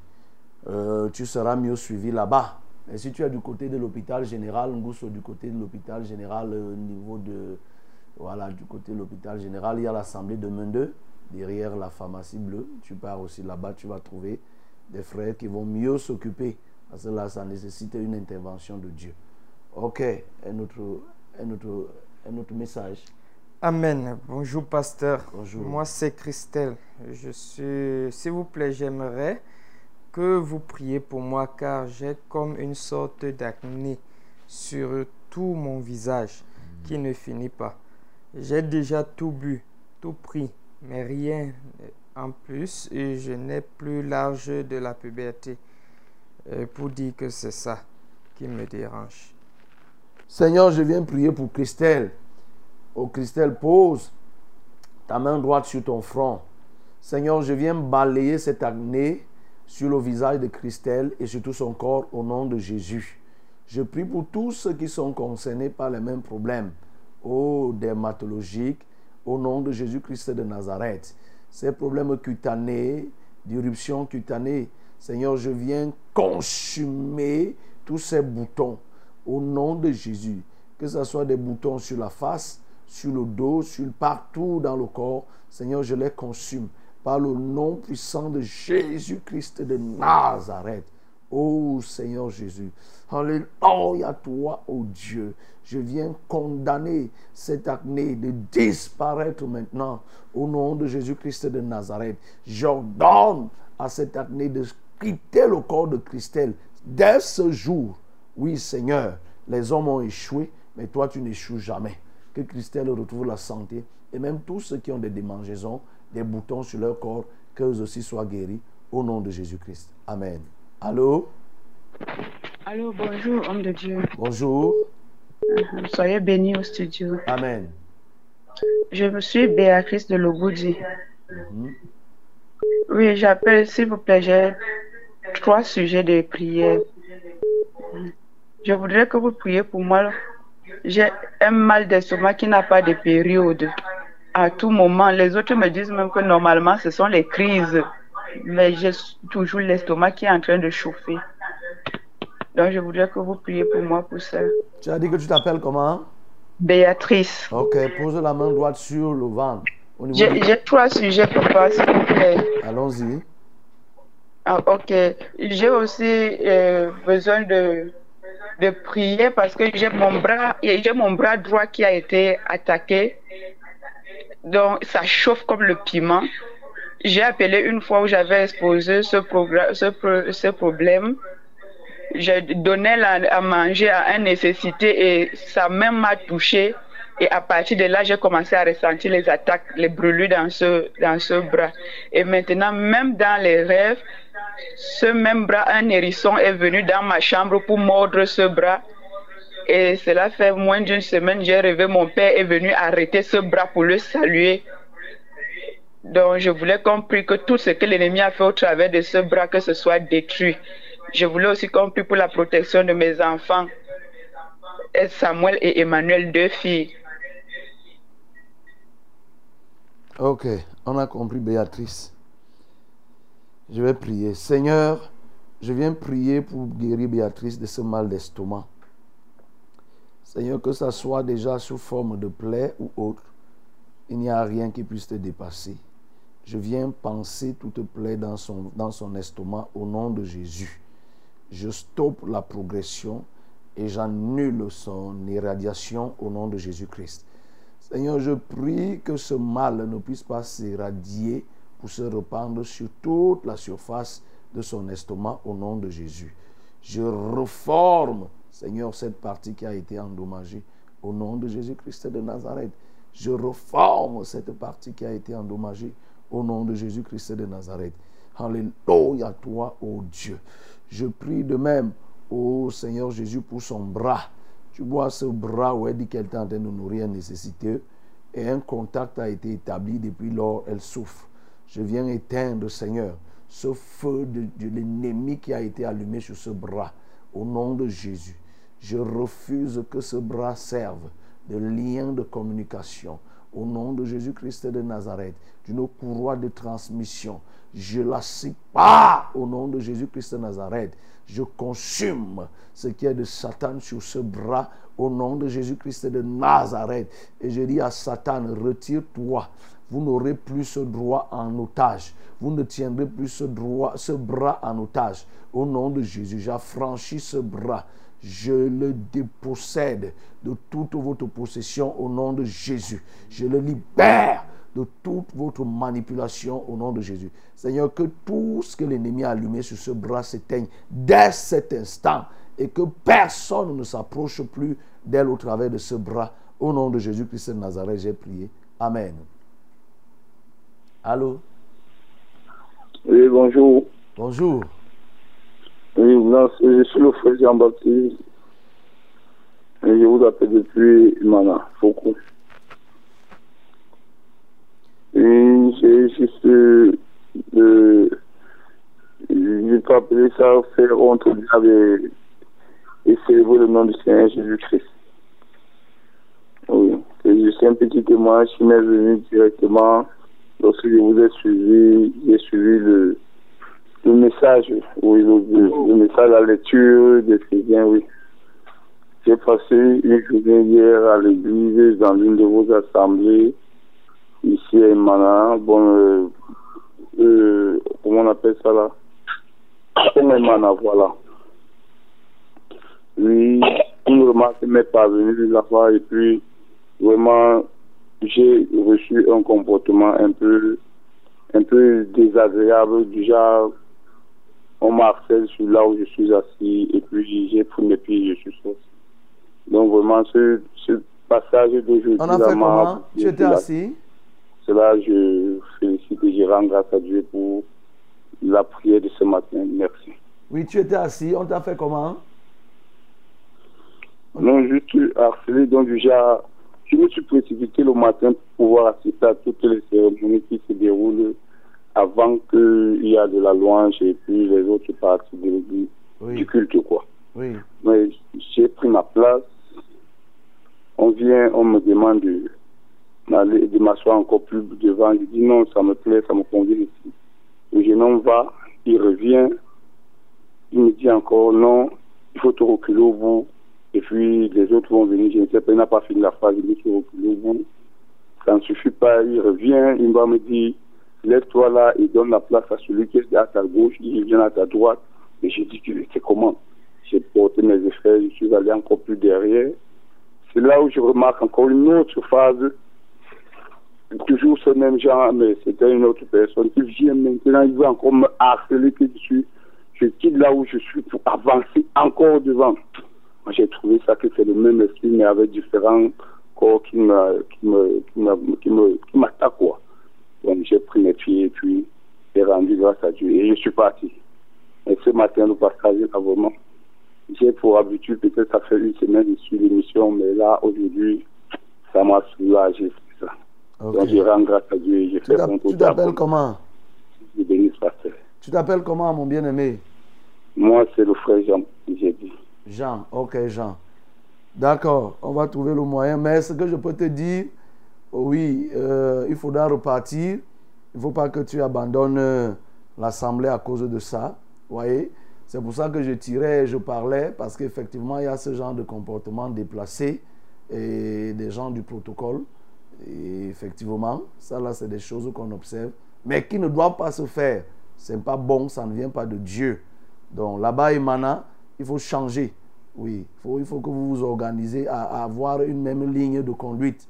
euh, tu seras mieux suivi là-bas. Et si tu es du côté de l'hôpital général, Ngousso, du côté de l'hôpital général, euh, au niveau de. Voilà, du côté de l'hôpital général, il y a l'assemblée de Mende, derrière la pharmacie bleue. Tu pars aussi là-bas, tu vas trouver des frères qui vont mieux s'occuper. Parce que là, ça nécessite une intervention de Dieu. Ok, un autre, un autre, un autre message. Amen. Bonjour, pasteur. Bonjour. Moi, c'est Christelle. Je suis. S'il vous plaît, j'aimerais que vous priez pour moi car j'ai comme une sorte d'acné sur tout mon visage qui ne finit pas. J'ai déjà tout bu, tout pris, mais rien en plus et je n'ai plus l'âge de la puberté euh, pour dire que c'est ça qui me dérange. Seigneur, je viens prier pour Christelle. Oh Christelle, pose ta main droite sur ton front. Seigneur, je viens balayer cette acné sur le visage de Christelle et sur tout son corps au nom de Jésus. Je prie pour tous ceux qui sont concernés par les mêmes problèmes, oh dermatologiques, au nom de Jésus-Christ de Nazareth. Ces problèmes cutanés, d'irruption cutanée, Seigneur, je viens consumer tous ces boutons au nom de Jésus. Que ce soit des boutons sur la face, sur le dos, sur partout dans le corps, Seigneur, je les consume par le nom puissant de Jésus-Christ de Nazareth. Oh Seigneur Jésus. Alléluia toi, oh Dieu. Je viens condamner cette acné de disparaître maintenant au nom de Jésus-Christ de Nazareth. J'ordonne à cette acné de quitter le corps de Christelle dès ce jour. Oui Seigneur, les hommes ont échoué, mais toi tu n'échoues jamais. Que Christelle retrouve la santé et même tous ceux qui ont des démangeaisons, des boutons sur leur corps, qu'eux aussi soient guéris au nom de Jésus-Christ. Amen. Allô? Allô, bonjour, homme de Dieu. Bonjour. Uh-huh. Soyez bénis au studio. Amen. Je me suis Béatrice de Logoudi. Mhm. Oui, j'appelle, s'il vous plaît, j'ai trois sujets de prière. Je voudrais que vous priez pour moi. J'ai un mal d'estomac qui n'a pas de période. À tout moment, les autres me disent même que normalement, ce sont les crises. Mais j'ai toujours l'estomac qui est en train de chauffer. Donc, je voudrais que vous priez pour moi pour ça. Tu as dit que tu t'appelles comment? Béatrice. Ok, pose la main droite sur le ventre. J'ai du- trois sujets, papa, s'il vous plaît. Allons-y. Ah, ok. J'ai aussi euh, besoin de, de prier parce que j'ai mon bras, j'ai mon bras droit qui a été attaqué. Donc, ça chauffe comme le piment. J'ai appelé une fois où j'avais exposé ce, problème. Donnais la- à manger à un nécessité et ça même m'a touché. Et à partir de là, j'ai commencé à ressentir les attaques, les brûlures dans ce bras. Et maintenant, même dans les rêves, ce même bras, un hérisson est venu dans ma chambre pour mordre ce bras. Et cela fait moins d'une semaine, j'ai rêvé, mon père est venu arrêter ce bras pour le saluer. Donc, je voulais qu'on prie que tout ce que l'ennemi a fait au travers de ce bras, que ce soit détruit. Je voulais aussi qu'on prie pour la protection de mes enfants, et Samuel et Emmanuel, deux filles. Ok, on a compris Béatrice. Je vais prier. Seigneur, Je viens prier pour guérir Béatrice de ce mal d'estomac. Seigneur, que ça soit déjà sous forme de plaie ou autre, il n'y a rien qui puisse te dépasser. Je viens penser toute plaie dans son, estomac au nom de Jésus. Je stoppe la progression et j'annule son irradiation au nom de Jésus-Christ. Seigneur, je prie que ce mal ne puisse pas s'éradier pour se répandre sur toute la surface de son estomac au nom de Jésus. Je reforme, Seigneur, cette partie qui a été endommagée au nom de Jésus-Christ de Nazareth. Je reforme cette partie qui a été endommagée au nom de Jésus-Christ de Nazareth. Alléluia toi, ô Dieu. Je prie de même, ô Seigneur Jésus, pour son bras. Tu vois ce bras où elle dit qu'elle est en train de nourrir nécessiteux et un contact a été établi depuis lors, elle souffre. Je viens éteindre, Seigneur, ce feu de l'ennemi qui a été allumé sur ce bras. Au nom de Jésus, je refuse que ce bras serve de lien de communication. Au nom de Jésus-Christ de Nazareth, d'une courroie de transmission, je la pas au nom de Jésus-Christ de Nazareth. Je consume ce qui est de Satan sur ce bras au nom de Jésus-Christ de Nazareth. Et je dis à Satan, retire-toi. Vous n'aurez plus ce droit en otage. Vous ne tiendrez plus ce, droit, ce bras en otage. Au nom de Jésus, j'affranchis ce bras. Je le dépossède de toute votre possession au nom de Jésus. Je le libère de toute votre manipulation au nom de Jésus. Seigneur, que tout ce que l'ennemi a allumé sur ce bras s'éteigne dès cet instant et que personne ne s'approche plus d'elle au travers de ce bras. Au nom de Jésus-Christ de Nazareth, j'ai prié. Amen. Allô? Oui, bonjour. Bonjour. Je suis le frère Jean-Baptiste. Et je vous appelle depuis Mana, beaucoup. Et j'ai juste de. Je peux appeler ça faire honte au diable et, célébrer le nom du Seigneur Jésus-Christ. Oui. Je suis un petit témoin qui m'est venu directement lorsque je vous ai suivi, j'ai suivi le, le message, oui, le, message, la lecture des chrétiens, oui. J'ai passé une journée hier à l'église dans l'une de vos assemblées, ici à Emana. Bon, euh, euh, comment on appelle ça là? Emana, voilà. Oui, une remarque m'est parvenue là-bas et puis vraiment j'ai reçu un comportement un peu un peu désagréable du genre on m'harcèle sur là où je suis assis et puis j'ai pris mes pieds et je suis sorti. Donc vraiment ce, ce passage d'aujourd'hui On a fait comment? Tu étais assis? Cela je félicite et je rends grâce à Dieu pour la prière de ce matin. Merci. Oui, tu étais assis. On t'a fait comment? Non, je suis harcelé donc genre je me suis précipité le matin pour pouvoir assister à toutes les cérémonies qui se déroulent avant qu'il y ait de la louange et puis les autres parties de l'église, du culte, quoi. Oui. Mais j'ai pris ma place. On vient, on me demande de, de m'asseoir encore plus devant. Je dis non, ça me plaît, ça me convient ici. Le jeune homme va, il revient, il me dit encore non, il faut te reculer au bout. Et puis les autres vont venir, je ne sais pas, il n'a pas fini la phrase, il me dit reculer au bout. Ça ne suffit pas, il revient, il va me dire lève-toi là et donne la place à celui qui est à ta gauche, il vient à ta droite. Et j'ai dit, c'est comment? J'ai porté mes effets, je suis allé encore plus derrière. C'est là où je remarque encore une autre phase, toujours ce même genre, mais c'était une autre personne qui vient maintenant, il veut encore me harceler que je suis. Je quitte là où je suis pour avancer encore devant. Moi, j'ai trouvé ça que c'est le même esprit, mais avec différents corps qui me, qui me, qui me, qui m'attaquent, quoi. Donc j'ai pris mes pieds et puis j'ai rendu grâce à Dieu et je suis parti. Et ce matin, nous partageons là vraiment. J'ai pour habitude, peut-être ça fait une semaine je suis l'émission, mais là, aujourd'hui, ça m'a soulagé, ça. Donc je rends grâce à Dieu et je fais mon tu t'appelles comment? Je bénisse pasteur. Tu t'appelles comment, mon bien-aimé? Moi, c'est le frère Jean, j'ai dit. Jean, ok Jean. D'accord, on va trouver le moyen. Mais ce que je peux te dire, oui, euh, il faudra repartir. Il ne faut pas que tu abandonnes euh, l'assemblée à cause de ça. Voyez, C'est pour ça que je tirais et je parlais, parce qu'effectivement, il y a ce genre de comportement déplacé et des gens du protocole. Et effectivement, ça là, c'est des choses qu'on observe, mais qui ne doivent pas se faire. Ce n'est pas bon, ça ne vient pas de Dieu. Donc là-bas, Emana, il faut changer. Oui, il faut, que vous vous organisez à avoir une même ligne de conduite.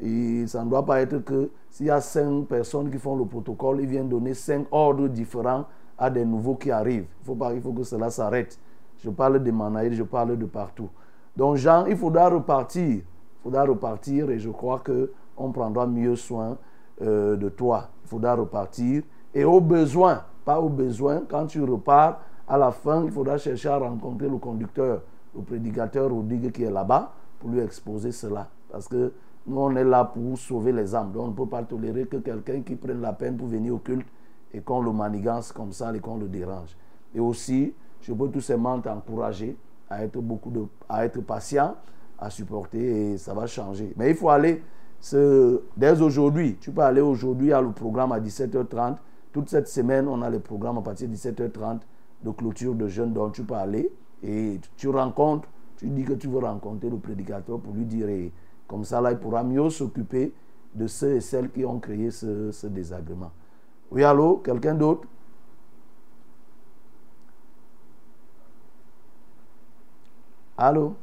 Et ça ne doit pas être que s'il y a cinq personnes qui font le protocole, ils viennent donner cinq ordres différents à des nouveaux qui arrivent. Il faut, pas, il faut que cela s'arrête. Je parle des Manaïdes, je parle de partout. Donc, Jean, il faudra repartir. Il faudra repartir et je crois qu'on prendra mieux soin euh, de toi. Il faudra repartir. Et au besoin, pas au besoin, quand tu repars, à la fin, il faudra chercher à rencontrer le conducteur, le prédicateur Rodrigue qui est là-bas pour lui exposer cela. Parce que nous, on est là pour sauver les âmes. Donc, on ne peut pas tolérer que quelqu'un qui prenne la peine pour venir au culte et qu'on le manigance comme ça et qu'on le dérange. Et aussi, je peux tout simplement t'encourager à être, beaucoup à être patient, à supporter et ça va changer. Mais il faut aller dès aujourd'hui. Tu peux aller aujourd'hui à le programme à 17h30. Toute cette semaine, on a le programme à partir de 17h30 de clôture de jeunes dont tu peux aller et tu rencontres, tu dis que tu veux rencontrer le prédicateur pour lui dire, et comme ça là, il pourra mieux s'occuper de ceux et celles qui ont créé ce, ce désagrément. Oui, allô, quelqu'un d'autre? Allô?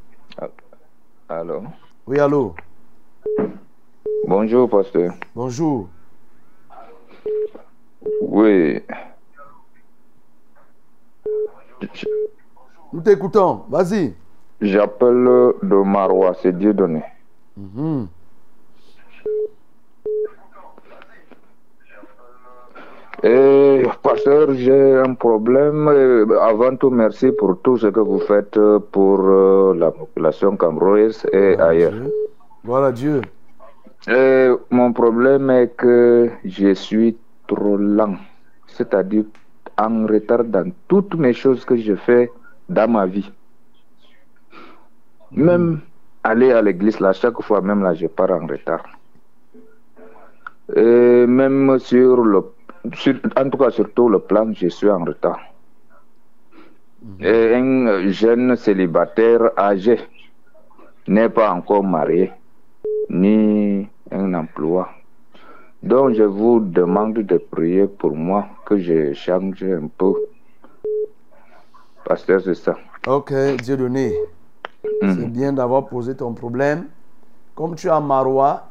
Allô? Oui, allô? Bonjour, pasteur. Bonjour. Oui. Nous t'écoutons, vas-y. J'appelle de Marois, c'est Dieu donné. Mhm. Et pasteur, j'ai un problème. Euh, Avant tout, merci pour tout ce que vous faites pour euh, la population camerounaise et ailleurs. Voilà Dieu. Et mon problème est que je suis trop lent, c'est-à-dire en retard dans toutes mes choses que je fais dans ma vie. Même aller à l'église, là, chaque fois, même là, je pars en retard. Et même sur le, sur- en tout cas, sur tout le plan, je suis en retard. Et un jeune célibataire âgé n'est pas encore marié, ni un emploi. Donc, je vous demande de prier pour moi, que je change un peu. Pasteur, c'est ça. Ok, Dieu donné. C'est bien d'avoir posé ton problème. Comme tu es à Marois,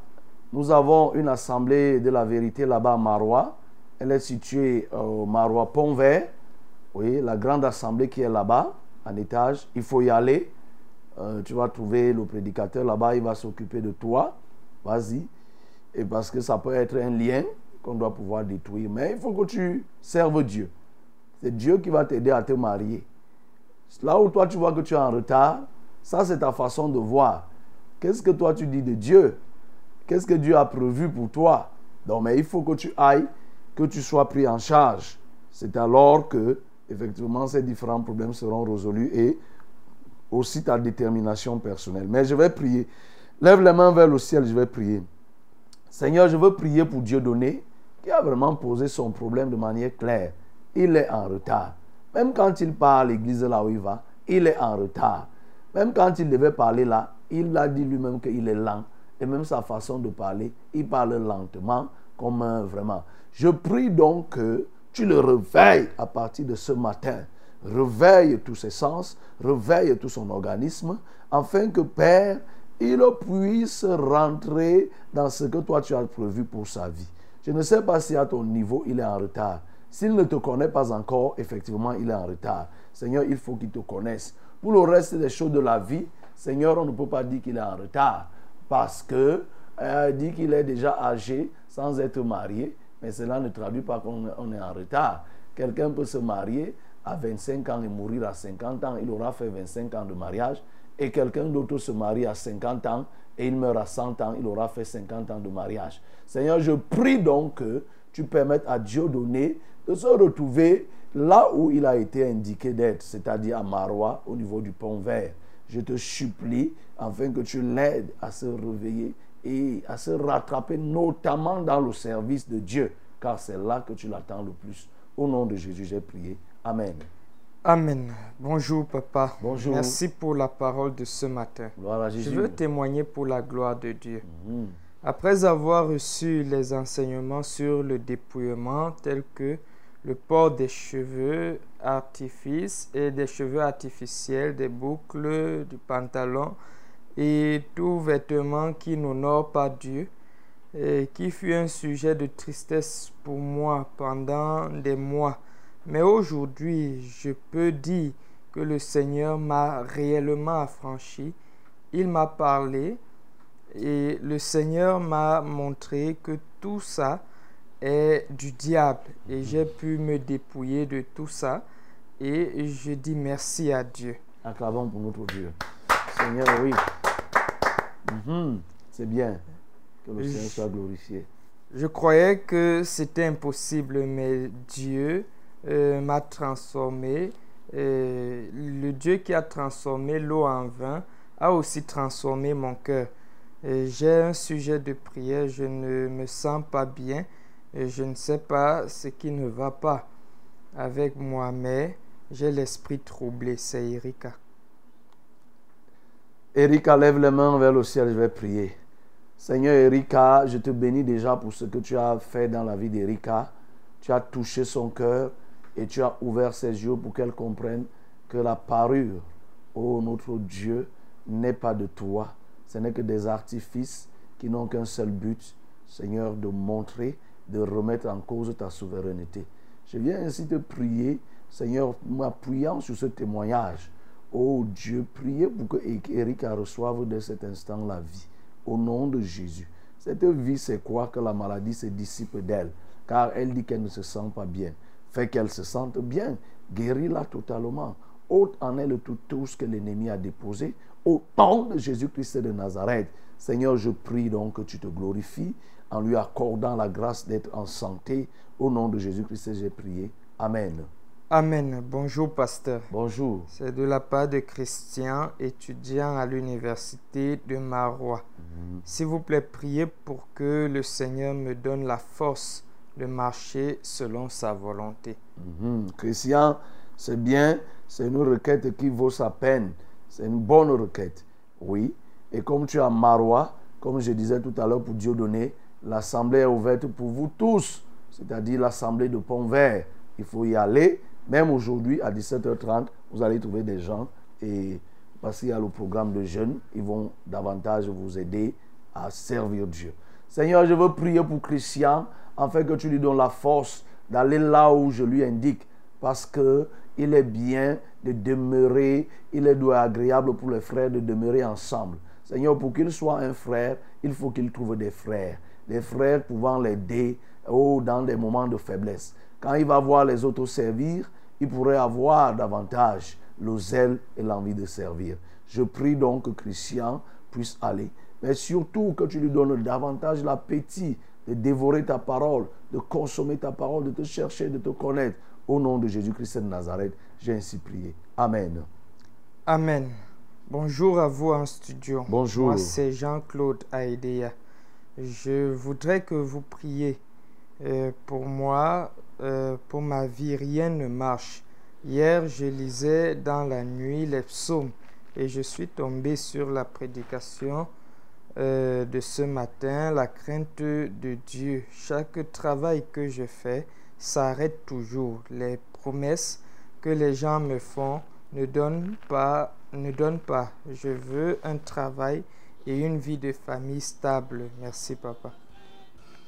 nous avons une assemblée de la vérité là-bas à Marois. Elle est située au Marois Pont Vert. Oui, la grande assemblée qui est là-bas, en étage. Il faut y aller. Euh, tu vas trouver le prédicateur là-bas, il va s'occuper de toi. Vas-y. Et parce que ça peut être un lien qu'on doit pouvoir détruire. Mais il faut que tu serves Dieu. C'est Dieu qui va t'aider à te marier. Là où toi tu vois que tu es en retard, ça c'est ta façon de voir. Qu'est-ce que toi tu dis de Dieu? Qu'est-ce que Dieu a prévu pour toi? Donc, mais il faut que tu ailles, que tu sois pris en charge. C'est alors que, effectivement, ces différents problèmes seront résolus et aussi ta détermination personnelle. Mais je vais prier. Lève les mains vers le ciel, je vais prier. Seigneur, je veux prier pour Dieu donné, qui a vraiment posé son problème de manière claire. Il est en retard. Même quand il part à l'église là où il va, il est en retard. Même quand il devait parler là, il a dit lui-même qu'il est lent. Et même sa façon de parler, il parle lentement, comme un vraiment. Je prie donc que tu le réveilles à partir de ce matin. Réveille tous ses sens, réveille tout son organisme, afin que Père, il puisse rentrer dans ce que toi tu as prévu pour sa vie. Je ne sais pas si à ton niveau il est en retard. S'il ne te connaît pas encore, effectivement, il est en retard. Seigneur, il faut qu'il te connaisse. Pour le reste des choses de la vie, Seigneur, on ne peut pas dire qu'il est en retard parce que euh, dit qu'il est déjà âgé sans être marié, mais cela ne traduit pas qu'on on est en retard. Quelqu'un peut se marier à 25 ans et mourir à 50 ans, il aura fait 25 ans de mariage, et quelqu'un d'autre se marie à 50 ans et il meurt à 100 ans, il aura fait 50 ans de mariage. Seigneur, je prie donc que tu permettes à Dieu donné de se retrouver là où il a été indiqué d'être, c'est-à-dire à Marois, au niveau du pont vert. Je te supplie afin que tu l'aides à se réveiller et à se rattraper, notamment dans le service de Dieu, car c'est là que tu l'attends le plus. Au nom de Jésus, j'ai prié. Amen. Amen. Bonjour papa. Bonjour. Merci pour la parole de ce matin. Gloire à Je Jésus. veux témoigner pour la gloire de Dieu. Mhm. Après avoir reçu les enseignements sur le dépouillement tels que le port des cheveux artifices et des cheveux artificiels, des boucles, du pantalon et tout vêtement qui n'honore pas Dieu, et qui fut un sujet de tristesse pour moi pendant des mois. Mais aujourd'hui, je peux dire que le Seigneur m'a réellement affranchi. Il m'a parlé et le Seigneur m'a montré que tout ça est du diable et j'ai pu me dépouiller de tout ça et je dis merci à Dieu. Acclamons pour notre Dieu. Seigneur, oui. Mhm. C'est bien que le Seigneur soit glorifié. Je croyais que c'était impossible, mais Dieu euh, m'a transformé. Euh, le Dieu qui a transformé l'eau en vin a aussi transformé mon cœur. J'ai un sujet de prière, je ne me sens pas bien, et je ne sais pas ce qui ne va pas avec moi, mais j'ai l'esprit troublé. C'est Erika. Erika, lève les mains vers le ciel, je vais prier. Seigneur Erika, je te bénis déjà pour ce que tu as fait dans la vie d'Erika. Tu as touché son cœur et tu as ouvert ses yeux pour qu'elle comprenne que la parure, ô notre Dieu, n'est pas de toi. Ce n'est que des artifices qui n'ont qu'un seul but, Seigneur, de montrer, de remettre en cause ta souveraineté. Je viens ainsi te prier, Seigneur, m'appuyant sur ce témoignage. Oh Dieu, priez pour que reçoive dès cet instant la vie. Au nom de Jésus. Cette vie, c'est quoi que la maladie se dissipe d'elle? Car elle dit qu'elle ne se sent pas bien. Fais qu'elle se sente bien. Guéris-la totalement. Ôte en elle tout, tout ce que l'ennemi a déposé. Au nom de Jésus-Christ de Nazareth. Seigneur, je prie donc que tu te glorifies en lui accordant la grâce d'être en santé. Au nom de Jésus-Christ, j'ai prié. Amen. Amen. Bonjour, pasteur. Bonjour. C'est de la part de Christian, étudiant à l'université de Marois. S'il vous plaît, priez pour que le Seigneur me donne la force de marcher selon sa volonté. Mhm. Christian, c'est bien, c'est une requête qui vaut sa peine. C'est une bonne requête. Oui. Et comme tu es à Marois, comme je disais tout à l'heure pour Dieu donner, l'assemblée est ouverte pour vous tous, c'est-à-dire l'assemblée de Pont-Vert. Il faut y aller. Même aujourd'hui, à 17h30, vous allez trouver des gens. Et parce qu'il y a le programme de jeunes, ils vont davantage vous aider à servir Dieu. Seigneur, je veux prier pour Christian, afin que tu lui donnes la force d'aller là où je lui indique. Parce que il est bien de demeurer, il est agréable pour les frères de demeurer ensemble. Seigneur, pour qu'il soit un frère, il faut qu'il trouve des frères. Des frères pouvant l'aider oh, dans des moments de faiblesse. Quand il va voir les autres servir, il pourrait avoir davantage le zèle et l'envie de servir. Je prie donc que Christian puisse aller, mais surtout que tu lui donnes davantage l'appétit de dévorer ta parole, de consommer ta parole, de te chercher, de te connaître. Au nom de Jésus-Christ de Nazareth, j'ai ainsi prié. Amen. Amen. Bonjour à vous en studio. Bonjour. Moi, c'est Jean-Claude Aïdéa. Je voudrais que vous priez euh, pour moi, euh, pour ma vie. Rien ne marche. Hier, je lisais dans la nuit les psaumes et je suis tombé sur la prédication euh, de ce matin, la crainte de Dieu. Chaque travail que je fais s'arrête toujours. Les promesses que les gens me font ne donnent pas, ne donnent pas. Je veux un travail et une vie de famille stable. Merci, papa.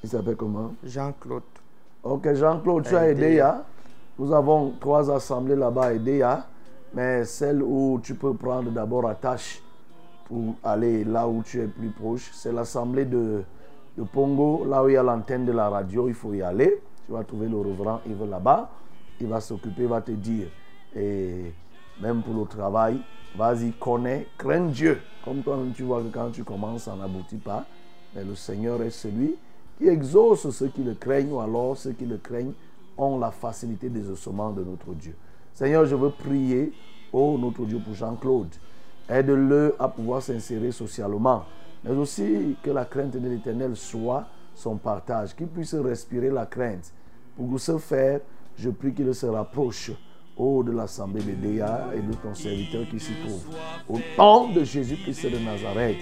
Il s'appelle comment? Jean-Claude. Ok, Jean-Claude, tu as aidé. Hein? Nous avons trois assemblées là-bas à Edea, mais celle où tu peux prendre d'abord attache pour aller là où tu es plus proche, c'est l'assemblée de, de Pongo, là où il y a l'antenne de la radio, il faut y aller. Tu vas trouver le reverend Yves là-bas, il va s'occuper, il va te dire. Et même pour le travail, vas-y, connais, crains Dieu. Comme toi, tu vois que quand tu commences, ça n'aboutit pas. Mais le Seigneur est celui qui exauce ceux qui le craignent, ou alors ceux qui le craignent ont la facilité des ossements de notre Dieu. Seigneur, je veux prier, oh notre Dieu, pour Jean-Claude. Aide-le à pouvoir s'insérer socialement, mais aussi que la crainte de l'Éternel soit son partage, qu'il puisse respirer la crainte. Pour ce faire, je prie qu'il se rapproche, de l'assemblée de Déa et de ton serviteur qui s'y trouve. Au nom de Jésus-Christ de Nazareth,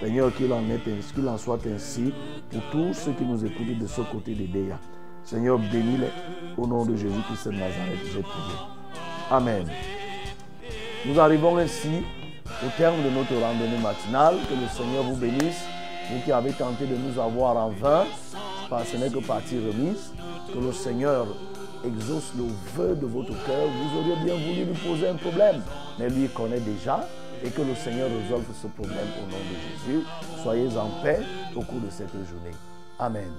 Seigneur, qu'il en, en soit ainsi pour tous ceux qui nous écoutent de ce côté de Déa. Seigneur, bénis-les. Au nom de Jésus-Christ de Nazareth. Amen. Nous arrivons ainsi au terme de notre randonnée matinale. Que le Seigneur vous bénisse. Vous qui avez tenté de nous avoir en vain, ce n'est que partie remise. Que le Seigneur exauce le vœu de votre cœur. Vous auriez bien voulu lui poser un problème, mais lui connaît déjà. Et que le Seigneur résolve ce problème au nom de Jésus. Soyez en paix au cours de cette journée. Amen.